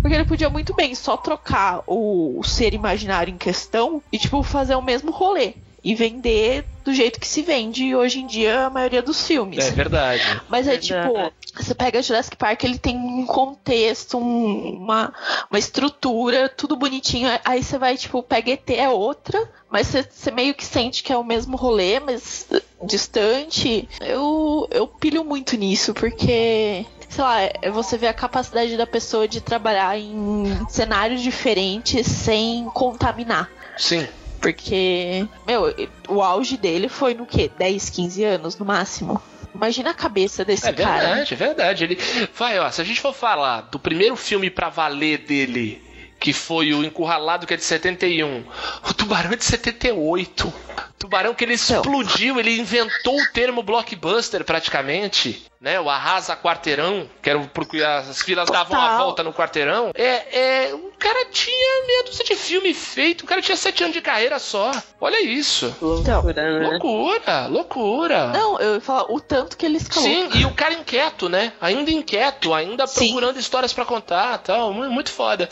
Porque ele podia muito bem só trocar o ser imaginário em questão e, tipo, fazer o mesmo rolê. E vender do jeito que se vende hoje em dia a maioria dos filmes. É verdade. Mas é tipo, você pega Jurassic Park, ele tem um contexto, um, uma, uma estrutura, tudo bonitinho. Aí você vai, tipo, pega ET é outra, mas você, você meio que sente que é o mesmo rolê, mas distante. Eu, eu pilho muito nisso, porque sei lá, é você vê a capacidade da pessoa de trabalhar em cenários diferentes sem contaminar. Sim. Porque, meu, o auge dele foi no quê? 10, 15 anos no máximo. Imagina a cabeça desse é cara. É verdade, é verdade. Ele... Vai, ó, se a gente for falar do primeiro filme pra valer dele, que foi o Encurralado, que é de 71, o Tubarão é de 78. Tubarão que ele explodiu, ele inventou o termo blockbuster praticamente né? O arrasa quarteirão, que era porque as filas Total. davam a volta no quarteirão. É, é, o cara tinha meia dúzia de filme feito, o cara tinha sete anos de carreira só. Olha isso. Loucura, né? Loucura, loucura. Não, eu ia falar o tanto que ele escalou. Sim, e o cara inquieto, né? Ainda inquieto, ainda Sim. procurando histórias para contar tal. Muito foda.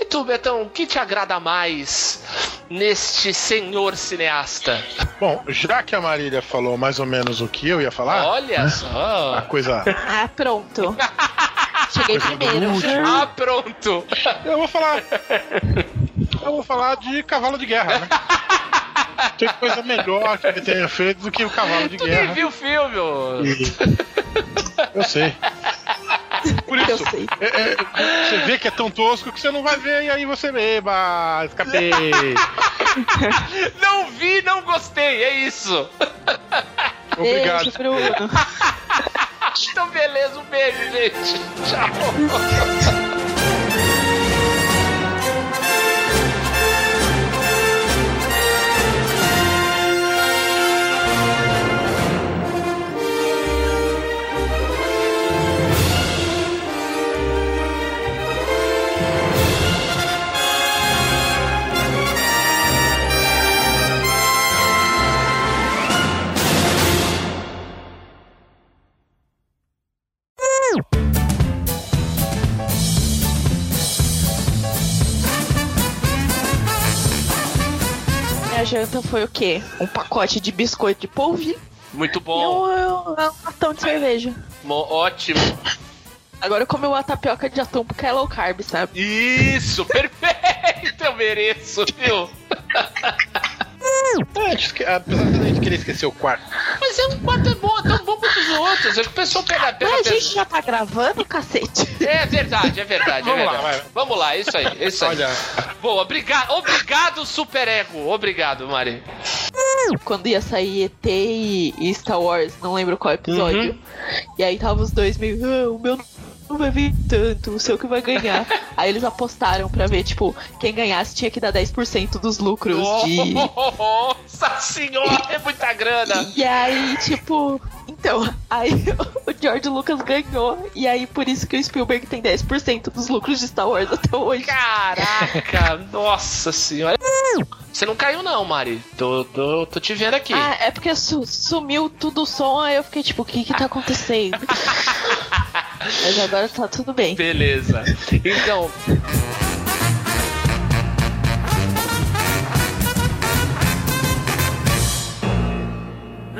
E tu, Betão, o que te agrada mais neste senhor cineasta? Bom, já que a Marília falou mais ou menos o que eu ia falar. Olha né? só coisa. Ah, pronto. Cheguei primeiro. Ah, pronto. Eu vou falar. Eu vou falar de cavalo de guerra, né? Tem coisa melhor que ele tenha feito do que o cavalo de tu guerra. Nem viu o filme, e... Eu sei. Por isso, é, é, você vê que é tão tosco que você não vai ver e aí você beba, escapei. não vi, não gostei, é isso. Obrigado. Beijo. então, beleza, um beijo, gente. Tchau. Janta foi o quê? Um pacote de biscoito de polvilho Muito e bom. um, um latão de cerveja. Mo- Ótimo. Agora eu comi uma tapioca de atum porque é low carb, sabe? Isso, perfeito. Eu mereço, viu? É, apesar da gente querer esquecer o quarto. Mas é um quarto é bom, é tão bom quanto os outros. É que o pessoal pega, pega, Mas a pega. gente já tá gravando, cacete. É verdade, é verdade, é Vamos lá, verdade. vai. Vamos lá, isso aí, isso aí. Olha, Boa, obrigado, obrigado, Super Ego. Obrigado, Mari. Quando ia sair ET e, Star Wars, não lembro qual episódio. E aí tava os dois meio, ah, o meu não vai vir tanto, o seu que vai ganhar. aí eles apostaram pra ver, tipo, quem ganhasse tinha que dar 10% dos lucros de. Nossa senhora, é muita grana. E aí, tipo. Então, aí o George Lucas ganhou. E aí, por isso que o Spielberg tem 10% dos lucros de Star Wars até hoje. Caraca, nossa senhora. Você não caiu não, Mari. Tô, tô, tô te vendo aqui. Ah, é porque su- sumiu tudo o som, aí eu fiquei tipo, o que que tá acontecendo? Mas agora tá tudo bem. Beleza. Então,